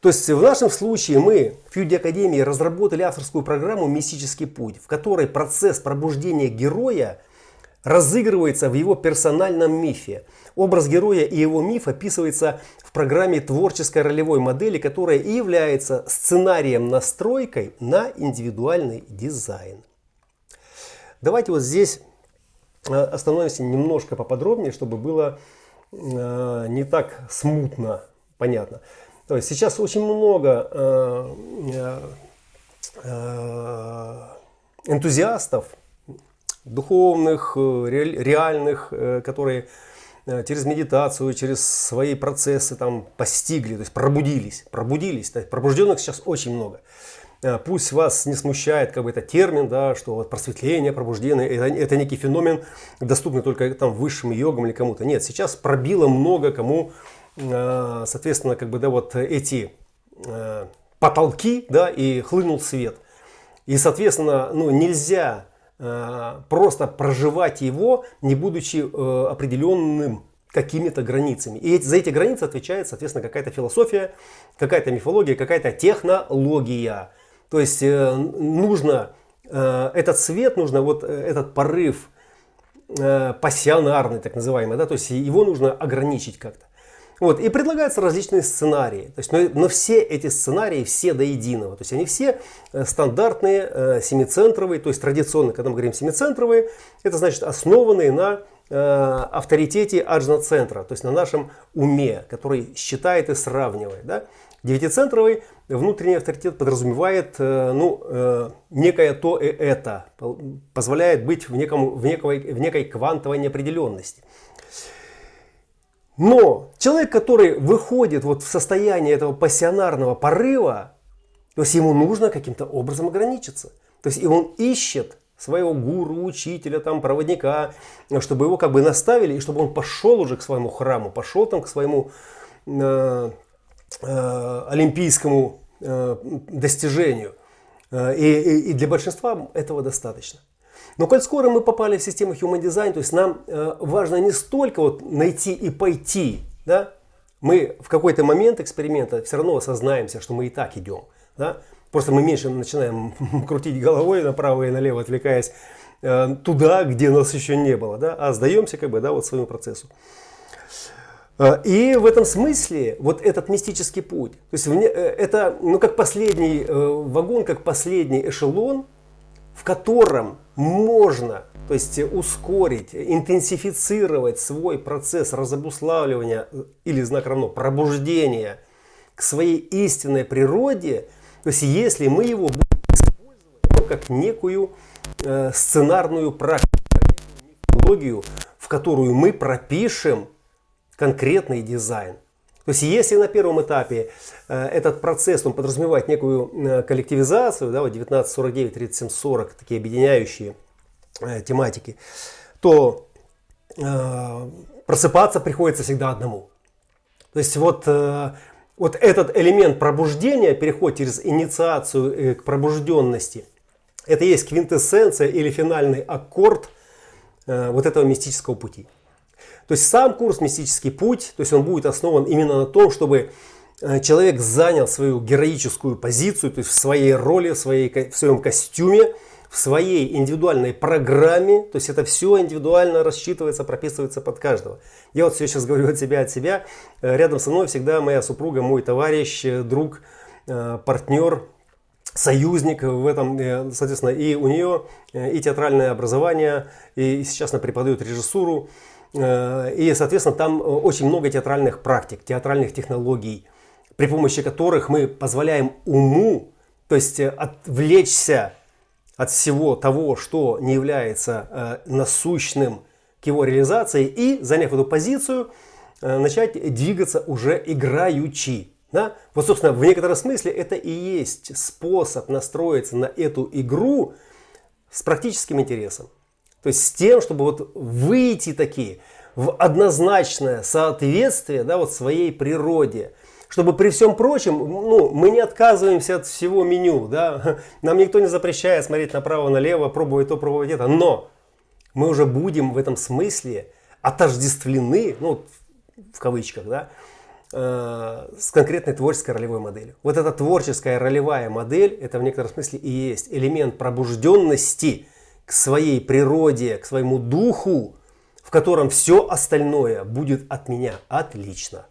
То есть в нашем случае мы в Фьюди Академии разработали авторскую программу «Мистический путь», в которой процесс пробуждения героя разыгрывается в его персональном мифе. Образ героя и его миф описывается в программе творческой ролевой модели, которая и является сценарием-настройкой на индивидуальный дизайн. Давайте вот здесь э, остановимся немножко поподробнее, чтобы было э, не так смутно понятно. То есть сейчас очень много э, энтузиастов, духовных, реальных, которые через медитацию, через свои процессы там постигли, то есть пробудились, пробудились. То есть пробужденных сейчас очень много. Э, пусть вас не смущает как бы это термин, да, что вот просветление, пробуждение, это, это некий феномен, доступный только там высшим йогам или кому-то. Нет, сейчас пробило много кому, э, соответственно, как бы, да, вот эти э, потолки, да, и хлынул свет. И, соответственно, ну, нельзя просто проживать его, не будучи определенным какими-то границами. И за эти границы отвечает, соответственно, какая-то философия, какая-то мифология, какая-то технология. То есть э, нужно э, этот свет, нужно вот э, этот порыв пассионарный, так называемый, да, то есть его нужно ограничить как-то. Вот, и предлагаются различные сценарии. То есть, но, но все эти сценарии, все до единого. То есть они все стандартные, семицентровые, то есть традиционные, когда мы говорим семицентровые, это значит основанные на авторитете аджна-центра, то есть на нашем уме, который считает и сравнивает. Да? Девятицентровый внутренний авторитет подразумевает э, ну, э, некое то и это, позволяет быть в, неком, в, некой, в некой квантовой неопределенности. Но человек, который выходит вот в состояние этого пассионарного порыва, то есть ему нужно каким-то образом ограничиться. То есть и он ищет своего гуру, учителя, там, проводника, чтобы его как бы наставили, и чтобы он пошел уже к своему храму, пошел там к своему э, Э, олимпийскому э, достижению. Э, и, и для большинства этого достаточно. Но коль скоро мы попали в систему Human Design, то есть нам важно не столько вот найти и пойти, да, мы в какой-то момент эксперимента все равно осознаемся, что мы и так идем. Да? Просто мы меньше начинаем крутить головой направо и налево, отвлекаясь туда, где нас еще не было, да? а сдаемся как бы да, вот своему процессу. А, и в этом смысле вот этот мистический путь, то есть э, это ну, как последний э, вагон, как последний эшелон, в котором можно то есть ускорить, интенсифицировать свой процесс разобуславливания э, или знак равно пробуждения к своей истинной природе, то есть если мы его будем использовать как некую э, сценарную практику, методологию, в которую мы пропишем конкретный дизайн. То есть если на первом этапе э, этот процесс он подразумевает некую э, коллективизацию, да, вот 1949, 3740, такие объединяющие э, тематики, то просыпаться приходится всегда одному. То есть вот, вот этот элемент пробуждения, переход через инициацию к пробужденности, это есть квинтэссенция или финальный аккорд вот этого мистического пути. То есть сам курс «Мистический путь», то есть он будет основан именно на том, чтобы э, человек занял свою героическую позицию, то есть в своей роли, в, своей, в своем костюме, в своей индивидуальной программе, то есть это все индивидуально рассчитывается, прописывается под каждого. Я вот все сейчас говорю от себя, от себя. Э, рядом со мной всегда моя супруга, мой товарищ, э, друг, партнер, союзник в этом, соответственно, и у нее и театральное образование, и сейчас она преподает режиссуру, и, соответственно, там э, очень много театральных практик, театральных технологий, при помощи которых мы позволяем уму, то есть э, отвлечься от всего того, что не является э, насущным к его реализации и, заняв эту позицию, э, начать двигаться уже играючи. Да? Вот, собственно, в некотором смысле это и есть способ настроиться на эту игру с практическим интересом. То есть с тем, чтобы вот выйти такие в однозначное соответствие да, вот своей природе. Чтобы при всем прочем, ну, мы не отказываемся от всего меню. Да? Нам никто не запрещает смотреть направо-налево, пробовать то, пробовать это. Но мы уже будем в этом смысле отождествлены, ну, в кавычках, да, э, с конкретной творческой ролевой моделью. Вот эта творческая ролевая модель, это в некотором смысле и есть элемент пробужденности к своей природе, к своему духу, в котором все остальное будет от меня отлично.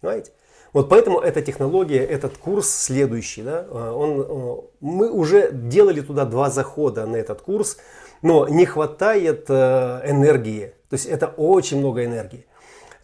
Понимаете? Вот поэтому эта технология, этот курс следующий, да, э, он, э, мы уже делали туда два захода на этот курс, но не хватает э, энергии. То есть это очень много энергии.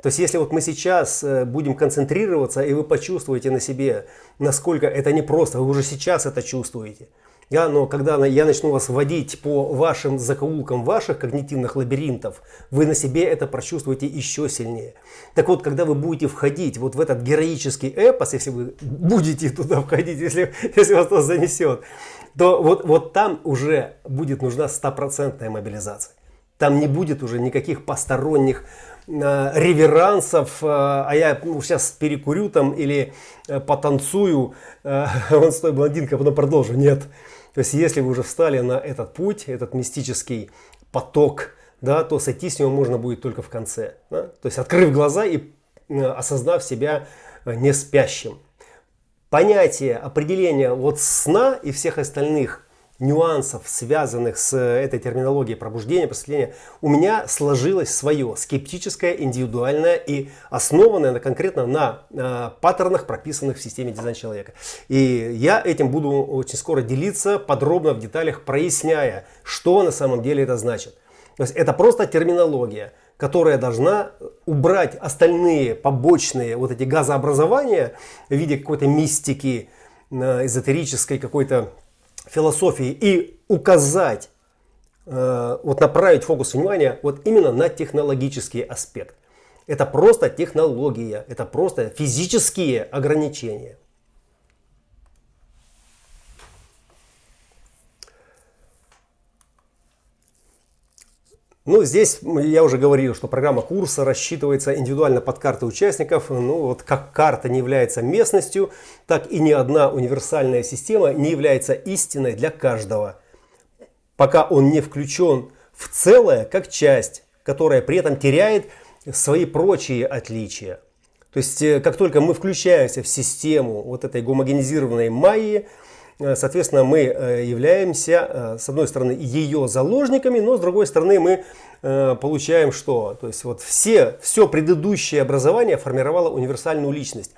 То есть если вот мы сейчас будем концентрироваться, и вы почувствуете на себе, насколько это непросто, вы уже сейчас это чувствуете. Я, но когда я начну вас вводить по вашим закоулкам ваших когнитивных лабиринтов, вы на себе это прочувствуете еще сильнее. Так вот, когда вы будете входить вот в этот героический эпос, если вы будете туда входить, если, если вас это занесет, то вот, вот там уже будет нужна стопроцентная мобилизация. Там не будет уже никаких посторонних э, реверансов, э, а я ну, сейчас перекурю там или э, потанцую, э, он с той блондинкой, потом продолжу. Нет. То есть, если вы уже встали на этот путь, этот мистический поток, да, то сойти с него можно будет только в конце. Да? То есть, открыв глаза и э, осознав себя э, не спящим понятие, определение вот сна и всех остальных нюансов, связанных с этой терминологией пробуждения, просветления, у меня сложилось свое, скептическое, индивидуальное и основанное на, конкретно на э, паттернах, прописанных в системе дизайн человека. И я этим буду очень скоро делиться, подробно в деталях проясняя, что на самом деле это значит. То есть это просто терминология – которая должна убрать остальные побочные вот эти газообразования в виде какой-то мистики, э, эзотерической какой-то философии и указать, э, вот направить фокус внимания вот именно на технологический аспект. Это просто технология, это просто физические ограничения. Ну, здесь я уже говорил, что программа курса рассчитывается индивидуально под карты участников. Ну, вот как карта не является местностью, так и ни одна универсальная система не является истиной для каждого. Пока он не включен в целое, как часть, которая при этом теряет свои прочие отличия. То есть, э, как только мы включаемся в систему вот этой гомогенизированной майи, соответственно, мы э, являемся, э, с одной стороны, ее заложниками, но с другой стороны, мы получаем что? То есть вот все, все предыдущее образование формировало универсальную личность.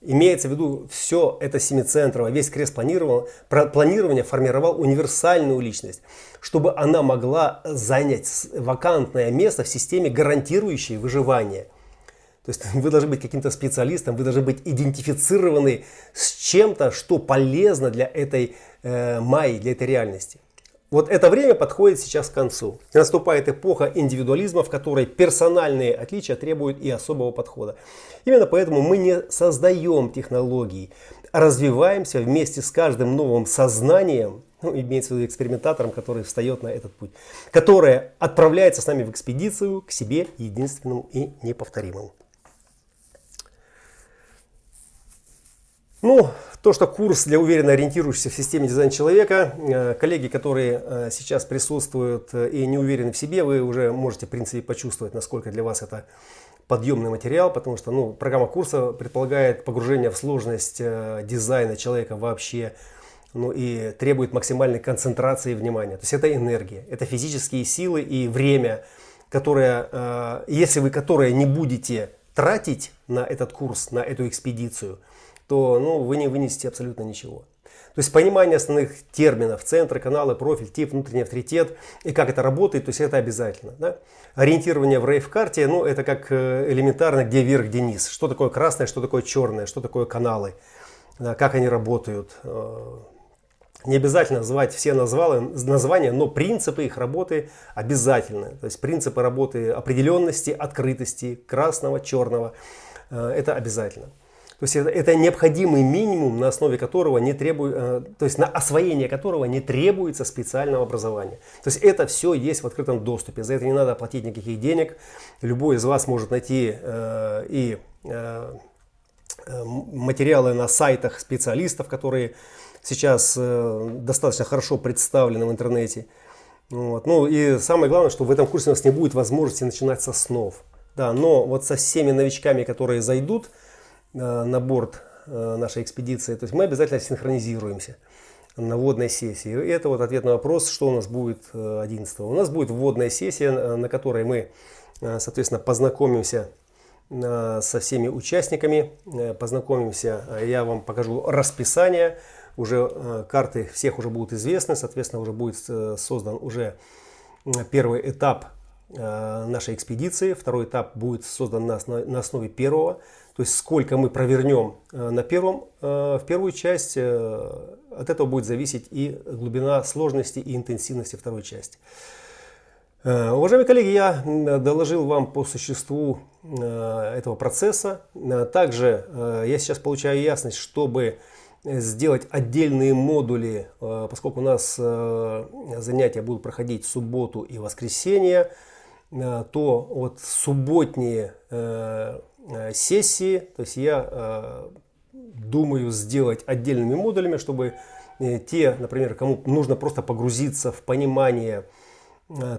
Имеется в виду все это семицентрово, весь крест планирования формировал универсальную личность, чтобы она могла занять вакантное место в системе, гарантирующей выживание – то есть вы должны быть каким-то специалистом, вы должны быть идентифицированы с чем-то, что полезно для этой э, майи, для этой реальности. Вот это время подходит сейчас к концу. Наступает эпоха индивидуализма, в которой персональные отличия требуют и особого подхода. Именно поэтому мы не создаем технологии, а развиваемся вместе с каждым новым сознанием, ну, имеется в виду экспериментатором, который встает на этот путь, которое отправляется с нами в экспедицию к себе единственному и неповторимому. Ну, то, что курс для уверенно ориентирующихся в системе дизайн человека, э, коллеги, которые э, сейчас присутствуют э, и не уверены в себе, вы уже можете, в принципе, почувствовать, насколько для вас это подъемный материал, потому что ну, программа курса предполагает погружение в сложность дизайна человека вообще, ну и требует максимальной концентрации внимания. То есть это энергия, это физические силы и время, которое, если вы которое не будете тратить на этот курс, на эту экспедицию – то ну, вы не вынесете абсолютно ничего. То есть понимание основных терминов, центры, каналы, профиль, тип, внутренний авторитет и как это работает, то есть это обязательно. Да? Ориентирование в рейв-карте, ну это как э, элементарно, где вверх, где низ. Что такое красное, что такое черное, что такое каналы, да, как они работают. Э, Не обязательно называть все названия, но принципы их работы обязательны. То есть принципы работы определенности, открытости, красного, черного, э, это обязательно. То есть это, это необходимый минимум, на основе которого не требует, э, то есть на освоение которого не требуется специального образования. То есть это все есть в открытом доступе. За это не надо платить никаких денег. Любой из вас может найти э, и э, э материалы на сайтах специалистов, которые сейчас э, достаточно хорошо представлены в интернете. Вот. Ну и самое главное, что в этом курсе у нас не будет возможности начинать со снов. Да, но вот со всеми новичками, которые зайдут, на борт э, нашей экспедиции, то есть мы обязательно синхронизируемся на вводной сессии. И это вот ответ на вопрос, что у нас будет 11 э, У нас будет вводная сессия, на которой мы, соответственно, познакомимся со всеми участниками, познакомимся, я вам покажу расписание, уже карты всех уже будут известны, соответственно, уже будет создан уже первый этап нашей экспедиции, второй этап будет создан на основе первого, то есть сколько мы провернем э, на первом, э, в первую часть, э, от этого будет зависеть и глубина сложности и интенсивности второй части. Уважаемые коллеги, я доложил вам по существу этого процесса. Также я сейчас получаю ясность, чтобы сделать отдельные модули, поскольку у нас занятия будут проходить в субботу и воскресенье, то вот субботние сессии. То есть я э, думаю сделать отдельными модулями, чтобы э, те, например, кому нужно просто погрузиться в понимание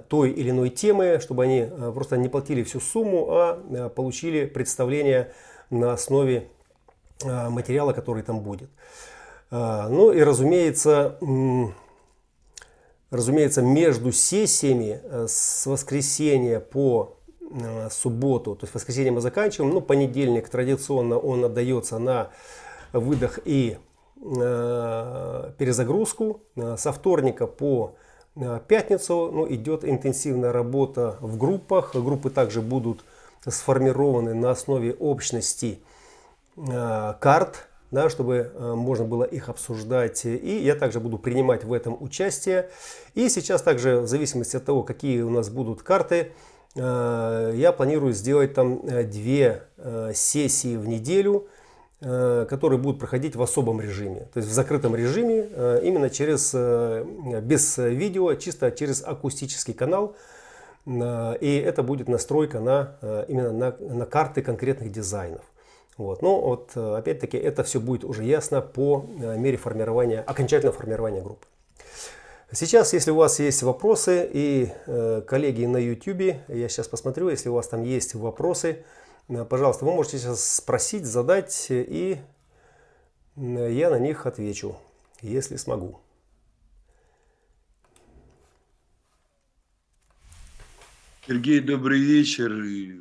той или иной темы, чтобы они просто не платили всю сумму, а получили представление на основе материала, который там будет. Ну и разумеется, разумеется, между сессиями с воскресенья по Э, субботу, то есть воскресенье мы заканчиваем, ну понедельник традиционно он отдается на выдох и э, перезагрузку. Э, со вторника по пятницу ну, идет интенсивная работа в группах. Группы также будут сформированы на основе общности карт, да, чтобы можно было их обсуждать. И я также буду принимать в этом участие. И сейчас также в зависимости от того, какие у нас будут карты, Э, я планирую сделать там э, две э, сессии в неделю, которые будут проходить в особом режиме, то есть в закрытом режиме, именно через, без видео, чисто через акустический канал. И это будет настройка на, именно на, на карты конкретных дизайнов. Вот. Но вот опять-таки это все будет уже ясно по мере формирования, окончательного формирования группы. Сейчас, если у вас есть вопросы и э, коллеги на YouTube, я сейчас посмотрю, если у вас там есть вопросы, э, пожалуйста, вы можете сейчас спросить, задать, и э, я на них отвечу, если смогу. Сергей, добрый вечер.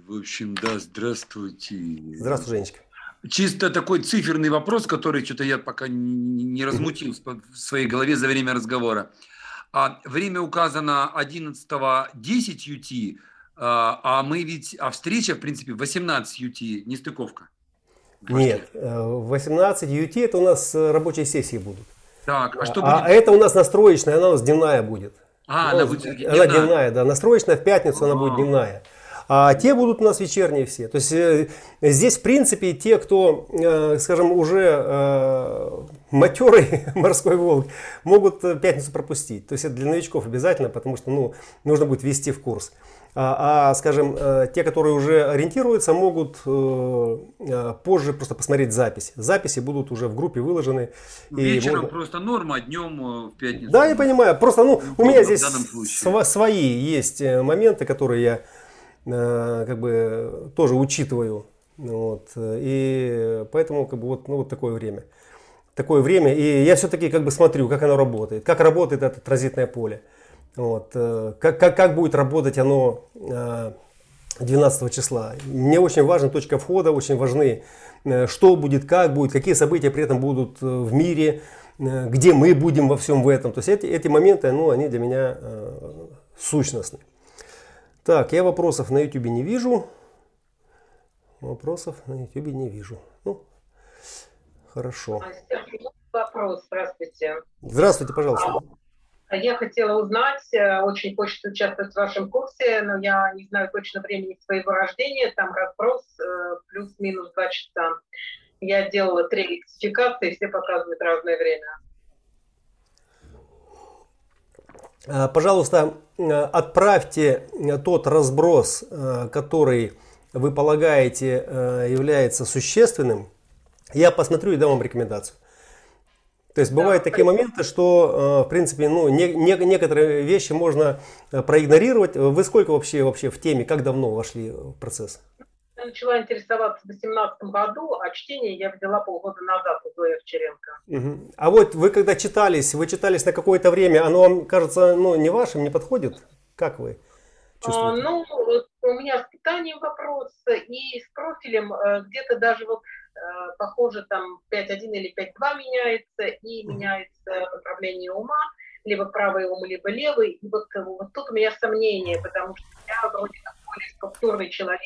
В общем, да, здравствуйте. Здравствуй, Женечка. Чисто такой циферный вопрос, который что-то я пока не размутил в своей голове за время разговора. А время указано 11.10 UT, а, а мы ведь, а встреча, в принципе, 18 UT, не стыковка. Нет, 18 э, UT это у нас э, рабочие сессии будут. Так, а что а будет? А это у нас настроечная, она у нас дневная будет. А, она, она будет дневная. Она дневная, да. Настроечная в пятницу А-а-а. она будет дневная. А те будут у нас вечерние все. То есть э, здесь, в принципе, те, кто, э, скажем, уже э, матерый морской волк, могут пятницу пропустить. То есть это для новичков обязательно, потому что ну, нужно будет ввести в курс. А, а скажем, те, которые уже ориентируются, могут позже просто посмотреть запись. Записи будут уже в группе выложены. Вечером и просто норма, а днем в пятницу. Да, я понимаю. Просто ну, у меня здесь свои есть моменты, которые я Э, как бы тоже учитываю. Вот. И поэтому как бы вот, ну, вот такое время. Такое время. И я все-таки как бы смотрю, как оно работает. Как работает это транзитное поле. Вот. Э, как, как, как будет работать оно 12 э, числа. Мне очень важна точка входа, очень важны, что будет, как будет, какие события при этом будут в мире, где мы будем во всем в этом. То есть эти, эти моменты, ну, они для меня сущностны. Так, я вопросов на YouTube не вижу. Вопросов на YouTube не вижу. Ну, хорошо. вопрос. Здравствуйте. Здравствуйте, пожалуйста. А, я хотела узнать, э, очень хочется участвовать в вашем курсе, но я не знаю точно времени своего рождения, там разброс э, плюс-минус два часа. Я делала три ректификации, все показывают разное время. А, пожалуйста, отправьте тот разброс, который вы полагаете является существенным. Я посмотрю и дам вам рекомендацию. То есть бывают да, такие моменты, что, э, в принципе, ну, не, не, некоторые вещи можно э, проигнорировать. Вы сколько вообще, вообще в теме, как давно вошли в процесс? Я начала интересоваться в 2018 году, а чтение я взяла полгода назад у Зои Овчаренко. Угу. А вот вы когда читались, вы читались на какое-то время, оно вам кажется ну, не вашим, не подходит? Как вы чувствуете? А, ну, у меня с питанием вопрос и с профилем э, где-то даже вот Э, похоже, там 5.1 или 5.2 меняется, и меняется направление ума, либо правый ум, либо левый. И вот, э, вот тут у меня сомнения, потому что я вроде как более человек,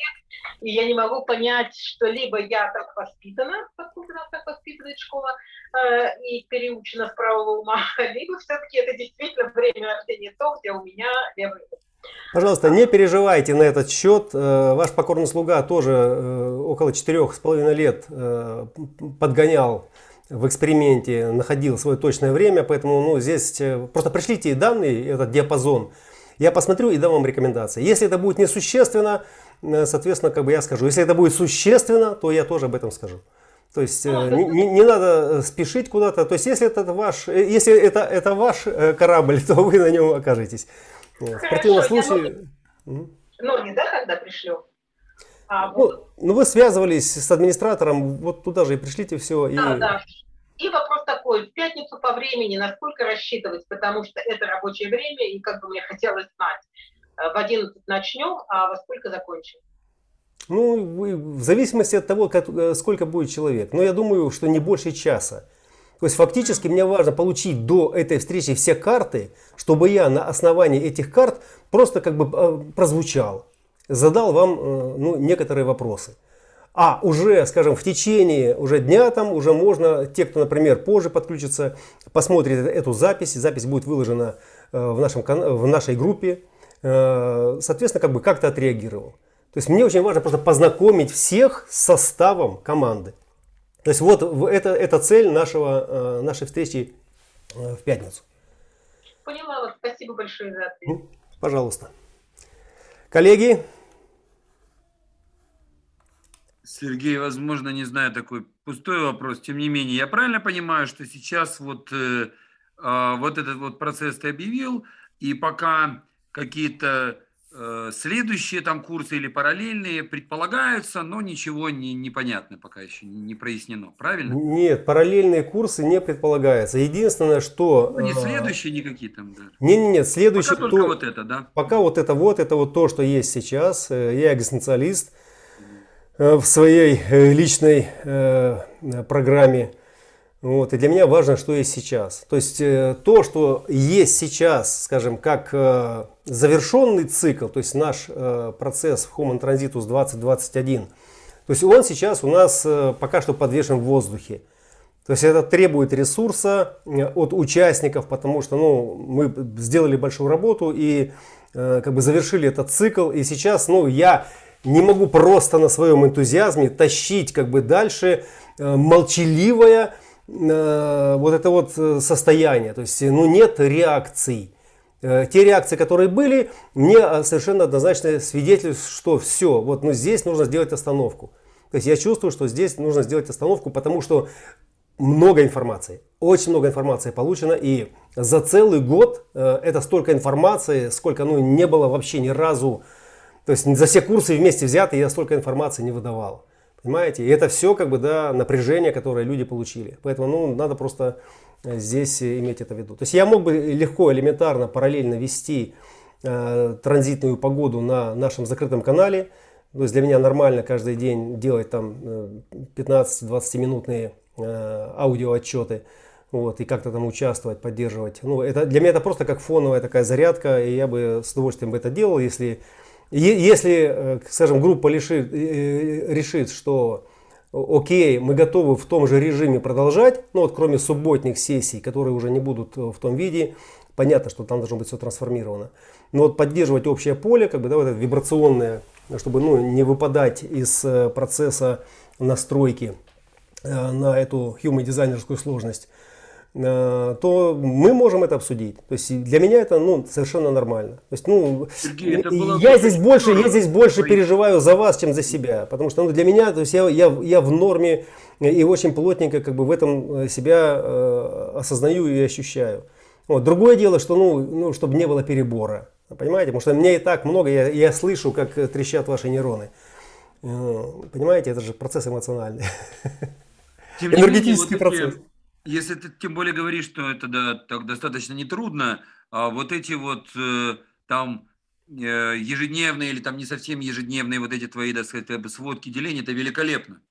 и я не могу понять, что либо я так воспитана, поскольку нас так воспитывает школа, э, и переучена с правого ума, либо все-таки это действительно время рождения то, где у меня левый. Пожалуйста, не переживайте на этот счет. Э, ваш покорный слуга тоже э, около четырех с половиной лет э, подгонял в эксперименте, находил свое точное время, поэтому ну, здесь просто пришлите данные, этот диапазон, я посмотрю и дам вам рекомендации. Если это будет несущественно, соответственно, как бы я скажу. Если это будет существенно, то я тоже об этом скажу. То есть ну, не, не, не надо спешить куда-то. То есть если это ваш, если это, это ваш корабль, то вы на нем окажетесь. В противном случае... Ну, не да, когда пришлю. А, ну, ну, вы связывались с администратором, вот туда же и пришлите все. И... Да, да. И вопрос такой, в пятницу по времени, насколько рассчитывать, потому что это рабочее время, и как бы мне хотелось знать, э, в 11 начнем, а во сколько закончим? Ну, в зависимости от того, э, сколько будет человек. Но я думаю, что не больше часа. То есть фактически мне важно получить до этой встречи все карты, чтобы я на основании этих карт просто как бы э, прозвучал, задал вам ну, некоторые вопросы. А уже, скажем, в течение уже дня там уже можно, те, кто, например, позже подключится, посмотрит эту запись, запись будет выложена э, в, нашем, в нашей группе, соответственно, как бы как-то отреагировал. То есть мне очень важно просто познакомить всех с составом команды. То есть вот это, это цель нашего, э, нашей встречи э, в пятницу. Поняла вас. Спасибо большое за ответ. Ну, пожалуйста. Коллеги? Сергей, возможно, не знаю, такой пустой вопрос. Тем не менее, я правильно понимаю, что сейчас вот, э, э, вот этот вот процесс ты объявил, и пока какие-то Э, следующие там курсы или параллельные предполагаются, но ничего не непонятно пока еще не прояснено, правильно? Нет, параллельные курсы не предполагаются. Единственное, что... Ну, не э, следующие никакие там даже. Нет, нет, нет, следующие... Пока только то, вот это, да? Пока вот это вот, это вот то, что есть сейчас. Э, я экзистенциалист в своей личной программе вот, и для меня важно, что есть сейчас. То есть э, то, что есть сейчас, скажем, как э, завершенный цикл, то есть наш э, процесс в Human Transitus 2021, то есть он сейчас у нас э, пока что подвешен в воздухе. То есть это требует ресурса э, от участников, потому что ну, мы сделали большую работу и э, как бы завершили этот цикл. И сейчас ну, я не могу просто на своем энтузиазме тащить как бы дальше э, молчаливое Э, вот это вот э, состояние. То есть ну, нет реакций. Те реакции, которые были, мне совершенно однозначно свидетельствуют, что все, вот ну, здесь нужно сделать остановку. То есть я чувствую, что здесь нужно сделать остановку, потому что много информации, очень много информации получено, и за целый год э, это столько информации, сколько ну, не было вообще ни разу, то есть за все курсы вместе взятые я столько информации не выдавал. Понимаете? И это все как бы, да, напряжение, которое люди получили. Поэтому, ну, надо просто э, здесь иметь это в виду. То есть я мог бы легко, элементарно, параллельно вести э, транзитную погоду на нашем закрытом канале. То есть для меня нормально каждый день делать там 15-20 минутные э, аудиоотчеты. Вот, и как-то там участвовать, поддерживать. Ну, это, для меня это просто как фоновая такая зарядка, и я бы с удовольствием бы это делал, если если, э, скажем, группа решит, э, решит, что окей, мы готовы в том же режиме продолжать, ну вот кроме субботних сессий, которые уже не будут в том виде, понятно, что там должно быть все трансформировано. Но вот поддерживать общее поле, как бы, да, вот это вибрационное, чтобы ну, не выпадать из э, процесса настройки э, на эту human дизайнерскую сложность, э, то мы можем это обсудить. То есть для меня это ну, совершенно нормально. То есть, ну, Сергей, я, здесь больше, я здесь больше переживаю за вас, чем за себя. Потому что ну, для меня то есть я, я, я в норме и очень плотненько как бы в этом себя э, осознаю и ощущаю. Вот. Другое дело, что ну, ну, чтобы не было перебора. Понимаете? Потому что мне и так много, я, я слышу, как трещат ваши нейроны. Э, понимаете, это же процесс эмоциональный. Тем Энергетический менее, вот процесс. Если ты тем более говоришь, что это да, так достаточно нетрудно, а вот эти вот э, там э, ежедневные или там не совсем ежедневные вот эти твои, так сказать, сводки деления, это великолепно.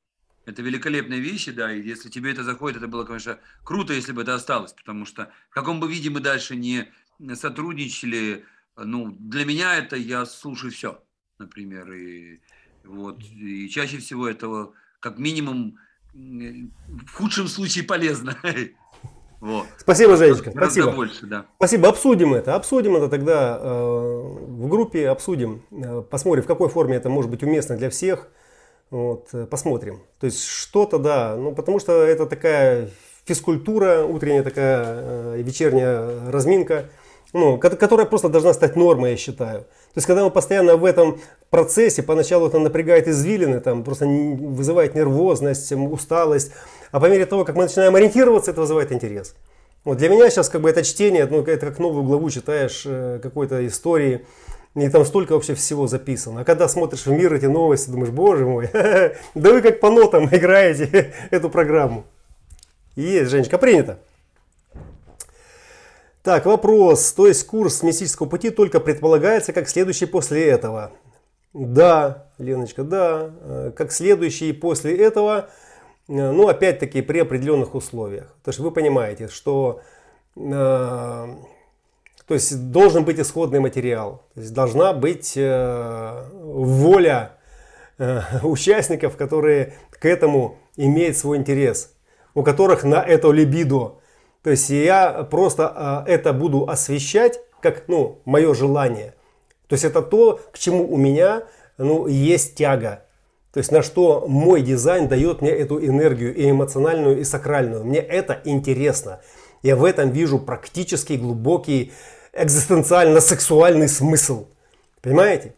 Это великолепные вещи, да, и если тебе это заходит, это было, конечно, круто, если бы это осталось, потому что в каком бы виде мы дальше не сотрудничали, ну, для меня это я слушаю все, например, и вот, и чаще всего этого как минимум в худшем случае полезно. Вот. Спасибо, Женечка. Спасибо. Больше, да. Спасибо. Обсудим это. Обсудим это тогда э, в группе. Обсудим. Э, посмотрим, в какой форме это может быть уместно для всех. Вот, э, посмотрим. То есть что-то, да. Ну, потому что это такая физкультура, утренняя такая э, вечерняя разминка ну, которая просто должна стать нормой, я считаю. То есть, когда мы постоянно в этом процессе, поначалу это напрягает извилины, там, просто вызывает нервозность, усталость, а по мере того, как мы начинаем ориентироваться, это вызывает интерес. Вот для меня сейчас как бы это чтение, ну, это как новую главу читаешь э, какой-то истории, и там столько вообще всего записано. А когда смотришь в мир эти новости, думаешь, боже мой, да вы как по нотам играете эту программу. Есть, Женечка, принято. Так, вопрос. То есть курс мистического пути только предполагается как следующий после этого? Да, Леночка, да. Э, как следующий после этого, э, ну, опять-таки, при определенных условиях. То есть вы понимаете, что э, то есть должен быть исходный материал. То есть должна быть э, воля э, участников, которые к этому имеют свой интерес, у которых на это либидо то есть я просто э, это буду освещать как ну, мое желание. То есть это то, к чему у меня ну, есть тяга. То есть на что мой дизайн дает мне эту энергию и эмоциональную, и сакральную. Мне это интересно. Я в этом вижу практически глубокий экзистенциально-сексуальный смысл. Понимаете?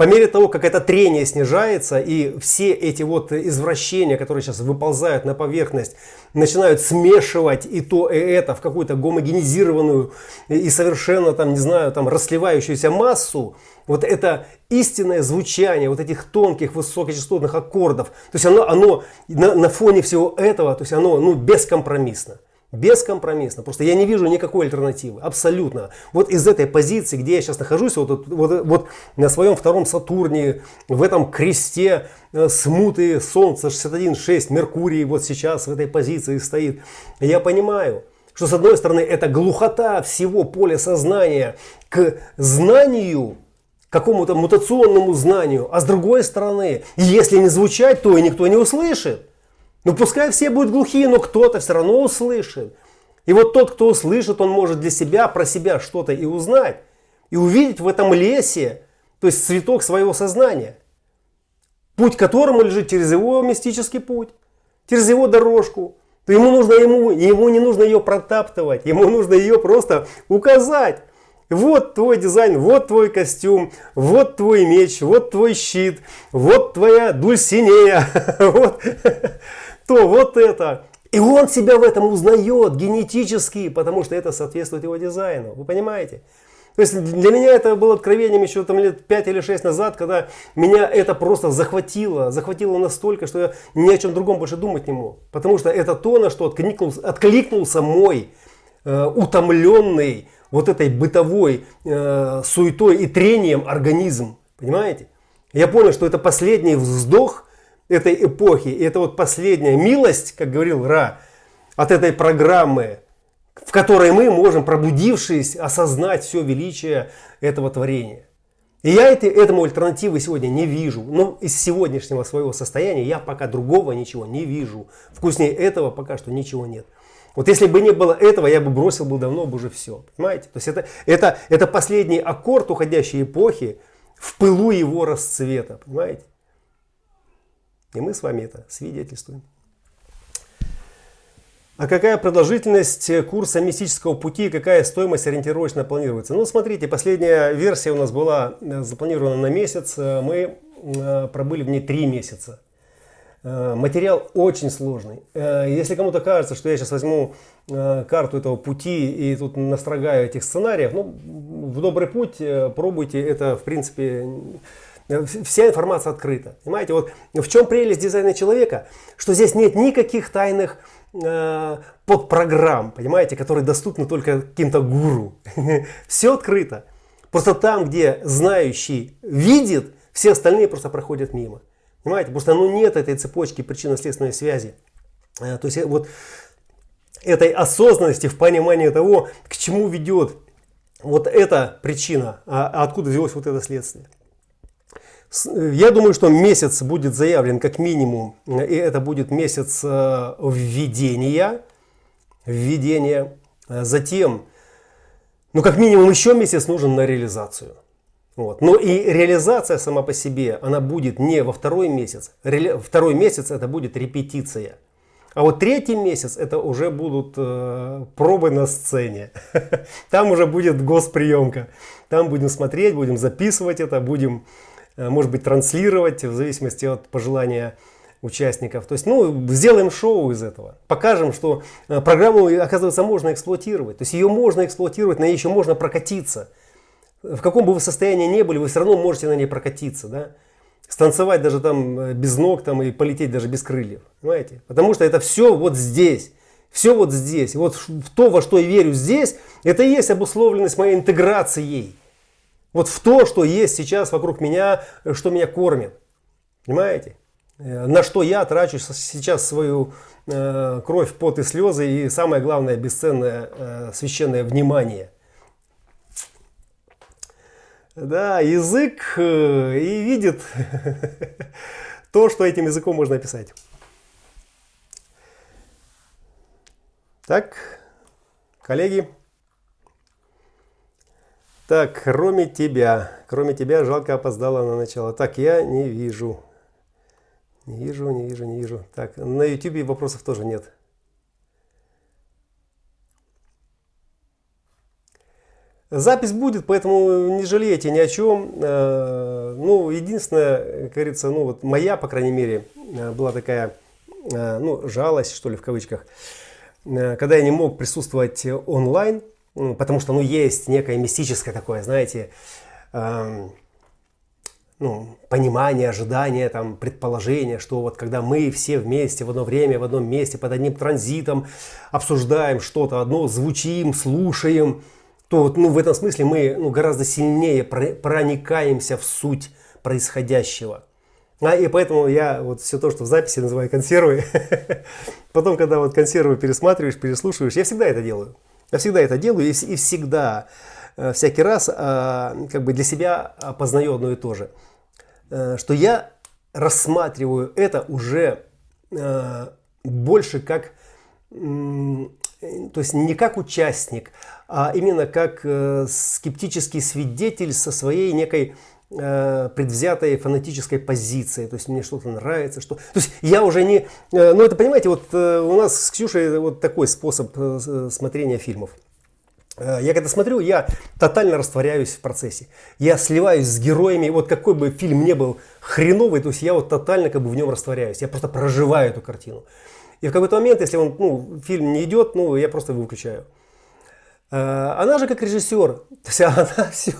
По мере того, как это трение снижается, и все эти вот извращения, которые сейчас выползают на поверхность, начинают смешивать и то, и это в какую-то гомогенизированную и совершенно, там, не знаю, там, расливающуюся массу, вот это истинное звучание вот этих тонких высокочастотных аккордов, то есть оно, оно на, на фоне всего этого, то есть оно ну, бескомпромиссно. Бескомпромиссно. Просто я не вижу никакой альтернативы. Абсолютно. Вот из этой позиции, где я сейчас нахожусь, вот, вот, вот на своем втором Сатурне, в этом кресте э, смуты Солнца 61.6, Меркурий вот сейчас в этой позиции стоит. Я понимаю, что с одной стороны это глухота всего поля сознания к знанию, какому-то мутационному знанию, а с другой стороны, если не звучать, то и никто не услышит. Ну пускай все будут глухие, но кто-то все равно услышит. И вот тот, кто услышит, он может для себя, про себя что-то и узнать. И увидеть в этом лесе, то есть цветок своего сознания. Путь которому лежит через его мистический путь, через его дорожку. То ему нужно ему, ему не нужно ее протаптывать, ему нужно ее просто указать. Вот твой дизайн, вот твой костюм, вот твой меч, вот твой щит, вот твоя дульсинея, вот то вот это. И он себя в этом узнает генетически, потому что это соответствует его дизайну. Вы понимаете? То есть для меня это было откровением еще там лет 5 или 6 назад, когда меня это просто захватило. Захватило настолько, что я ни о чем другом больше думать не мог. Потому что это то, на что откликнулся, откликнулся мой э, утомленный вот этой бытовой э, суетой и трением организм. Понимаете? Я понял, что это последний вздох – этой эпохи. И это вот последняя милость, как говорил Ра, от этой программы, в которой мы можем, пробудившись, осознать все величие этого творения. И я этой, этому альтернативы сегодня не вижу. Ну, из сегодняшнего своего состояния я пока другого ничего не вижу. Вкуснее этого пока что ничего нет. Вот если бы не было этого, я бы бросил бы давно бы уже все. Понимаете? То есть это, это, это последний аккорд уходящей эпохи в пылу его расцвета. Понимаете? И мы с вами это свидетельствуем. А какая продолжительность курса мистического пути, какая стоимость ориентировочно планируется? Ну, смотрите, последняя версия у нас была э, запланирована на месяц. Э, мы э, пробыли в ней три месяца. Материал очень сложный. Если кому-то кажется, что я сейчас возьму карту этого пути и тут настрогаю этих сценариев, ну, в добрый путь пробуйте. Это, в принципе, вся информация открыта. Понимаете, вот в чем прелесть дизайна человека? Что здесь нет никаких тайных Э, подпрограмм, понимаете, которые доступны только каким-то гуру. Все открыто. Просто там, где знающий видит, все остальные просто проходят мимо. Понимаете, просто ну, нет этой цепочки причинно-следственной связи. Э, то есть э, вот этой осознанности в понимании того, к чему ведет вот эта причина, а, а откуда взялось вот это следствие. Я думаю, что месяц будет заявлен как минимум, и это будет месяц э, введения. введения. Затем, ну как минимум еще месяц нужен на реализацию. Вот. Но и реализация сама по себе, она будет не во второй месяц. Ре... Второй месяц это будет репетиция. А вот третий месяц это уже будут э, пробы на сцене. Там уже будет госприемка. Там будем смотреть, будем записывать это, будем Э, может быть, транслировать в зависимости от пожелания участников. То есть, ну, сделаем шоу из этого. Покажем, что э, программу, оказывается, можно эксплуатировать. То есть, ее можно эксплуатировать, на ней еще можно прокатиться. В каком бы вы состоянии не были, вы все равно можете на ней прокатиться, да? Станцевать даже там э, без ног там, и полететь даже без крыльев. Понимаете? Потому что это все вот здесь. Все вот здесь. Вот в то, во что я верю здесь, это и есть обусловленность моей интеграцией. Вот в то, что есть сейчас вокруг меня, что меня кормит. Понимаете? Э, на что я трачу сейчас свою э, кровь, пот и слезы и самое главное, бесценное э, священное внимание. Да, язык э, и видит то, что этим языком можно описать. Так, коллеги. Так, кроме тебя, кроме тебя, жалко опоздала на начало. Так, я не вижу. Не вижу, не вижу, не вижу. Так, на YouTube вопросов тоже нет. Запись будет, поэтому не жалейте ни о чем. Э, ну, единственное, как говорится, ну вот моя, по крайней мере, э, была такая, э, ну, жалость, что ли, в кавычках, когда я не мог присутствовать онлайн, потому что, ну, есть некое мистическое такое, знаете, эм, ну, понимание, ожидание, там, предположение, что вот когда мы все вместе в одно время, в одном месте, под одним транзитом обсуждаем что-то одно, звучим, слушаем, то вот, ну, в этом смысле мы ну, гораздо сильнее проникаемся в суть происходящего. А, и поэтому я вот все то, что в записи называю консервы, потом, когда вот консервы пересматриваешь, переслушиваешь, я всегда это делаю. Я всегда это делаю и, и всегда, э, всякий раз э, как бы для себя познаю одно и то же. Э, что я рассматриваю это уже больше как, то есть не как участник, а именно как скептический свидетель со своей некой предвзятой фанатической позиции. То есть мне что-то нравится, что... То есть я уже не... Ну это, понимаете, вот у нас с Ксюшей вот такой способ смотрения фильмов. Я когда смотрю, я тотально растворяюсь в процессе. Я сливаюсь с героями. Вот какой бы фильм не был хреновый, то есть я вот тотально как бы в нем растворяюсь. Я просто проживаю эту картину. И в какой-то момент, если он, ну, фильм не идет, ну, я просто его выключаю. Э, она же как режиссер, то есть она все,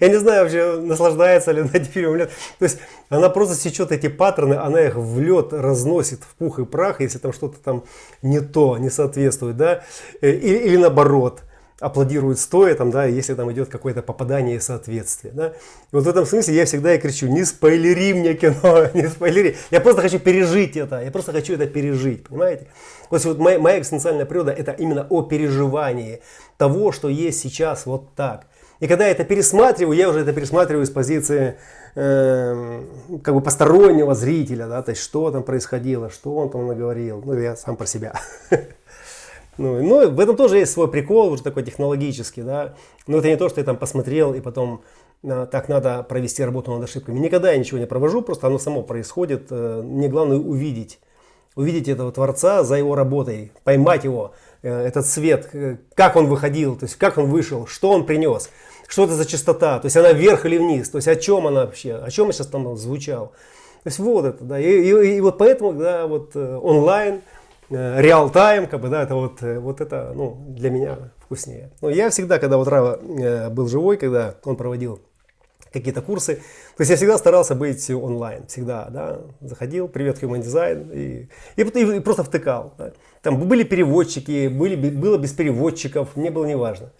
я не знаю вообще, наслаждается ли над этим фильмом или нет. То есть она просто сечет эти паттерны, она их в лед разносит в пух и прах, если там что-то там не то, не соответствует, да, или, или наоборот аплодируют стоя, там, да, если там идет какое-то попадание и соответствие. Да. И вот в этом смысле я всегда и кричу, не спойлери мне кино, не спойлери. Я просто хочу пережить это, я просто хочу это пережить, понимаете? Вот, вот моя, моя экзистенциальная природа это именно о переживании того, что есть сейчас вот так. И когда я это пересматриваю, я уже это пересматриваю с позиции э, как бы постороннего зрителя, да, то есть что там происходило, что он там наговорил, ну я сам про себя. Ну, ну, в этом тоже есть свой прикол, уже такой технологический, да. Но это не то, что я там посмотрел и потом а, так надо провести работу над ошибками. Никогда я ничего не провожу, просто оно само происходит. Э, мне главное увидеть, увидеть этого творца за его работой, поймать его, э, этот свет, э, как он выходил, то есть как он вышел, что он принес, что это за частота, то есть она вверх или вниз, то есть о чем она вообще, о чем я сейчас там звучал. То есть вот это, да, и, и, и вот поэтому, да, вот онлайн, реал-тайм, как бы, да, это вот, вот это, ну, для меня вкуснее. Но я всегда, когда вот Рава был живой, когда он проводил какие-то курсы. То есть я всегда старался быть онлайн, всегда, да, заходил, привет, Human Design, и, и, и просто втыкал. Да. Там были переводчики, были, было без переводчиков, мне было неважно.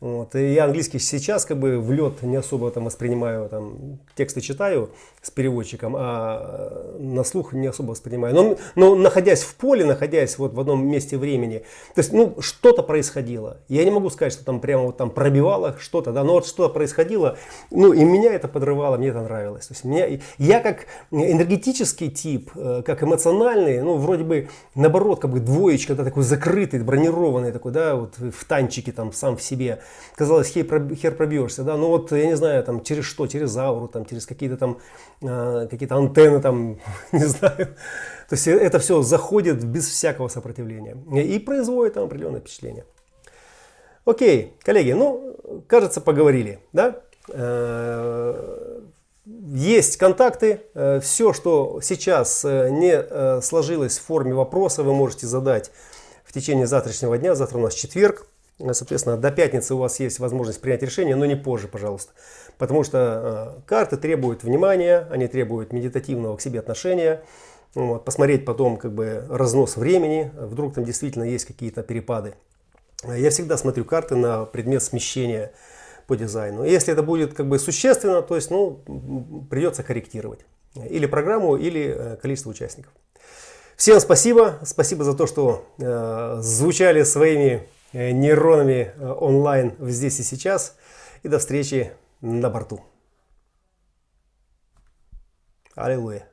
Вот. И я английский сейчас как бы в лед не особо там воспринимаю, там, тексты читаю с переводчиком, а на слух не особо воспринимаю. Но, но находясь в поле, находясь вот в одном месте времени, то есть, ну, что-то происходило. Я не могу сказать, что там прямо вот там пробивало что-то, да, но вот что-то происходило, ну, и меня это подрывало, мне это нравилось. То есть, меня, я как энергетический тип, э, как эмоциональный, ну, вроде бы, наоборот, как бы двоечка, да, такой закрытый, бронированный такой, да, вот в танчике там сам в себе казалось, хер, пробьешься, да, ну вот, я не знаю, там, через что, через ауру, там, через какие-то там, э, какие-то антенны, там, не знаю, то есть это все заходит без всякого сопротивления и производит там определенное впечатление. Окей, коллеги, ну, кажется, поговорили, да? Э, есть контакты, э, все, что сейчас э, не сложилось в форме вопроса, вы можете задать в течение завтрашнего дня, завтра у нас четверг, Э, соответственно, до пятницы у вас есть возможность принять решение, но не позже, пожалуйста. Потому что э, карты требуют внимания, они требуют медитативного к себе отношения. Вот, посмотреть потом как бы разнос времени, вдруг там действительно есть какие-то перепады. Я всегда смотрю карты на предмет смещения по дизайну. Если это будет как бы существенно, то есть ну, придется корректировать. Или программу, или э, количество участников. Всем спасибо. Спасибо за то, что э, звучали своими Э, нейронами э, онлайн здесь и сейчас. И до встречи na Bartu. Aleluia.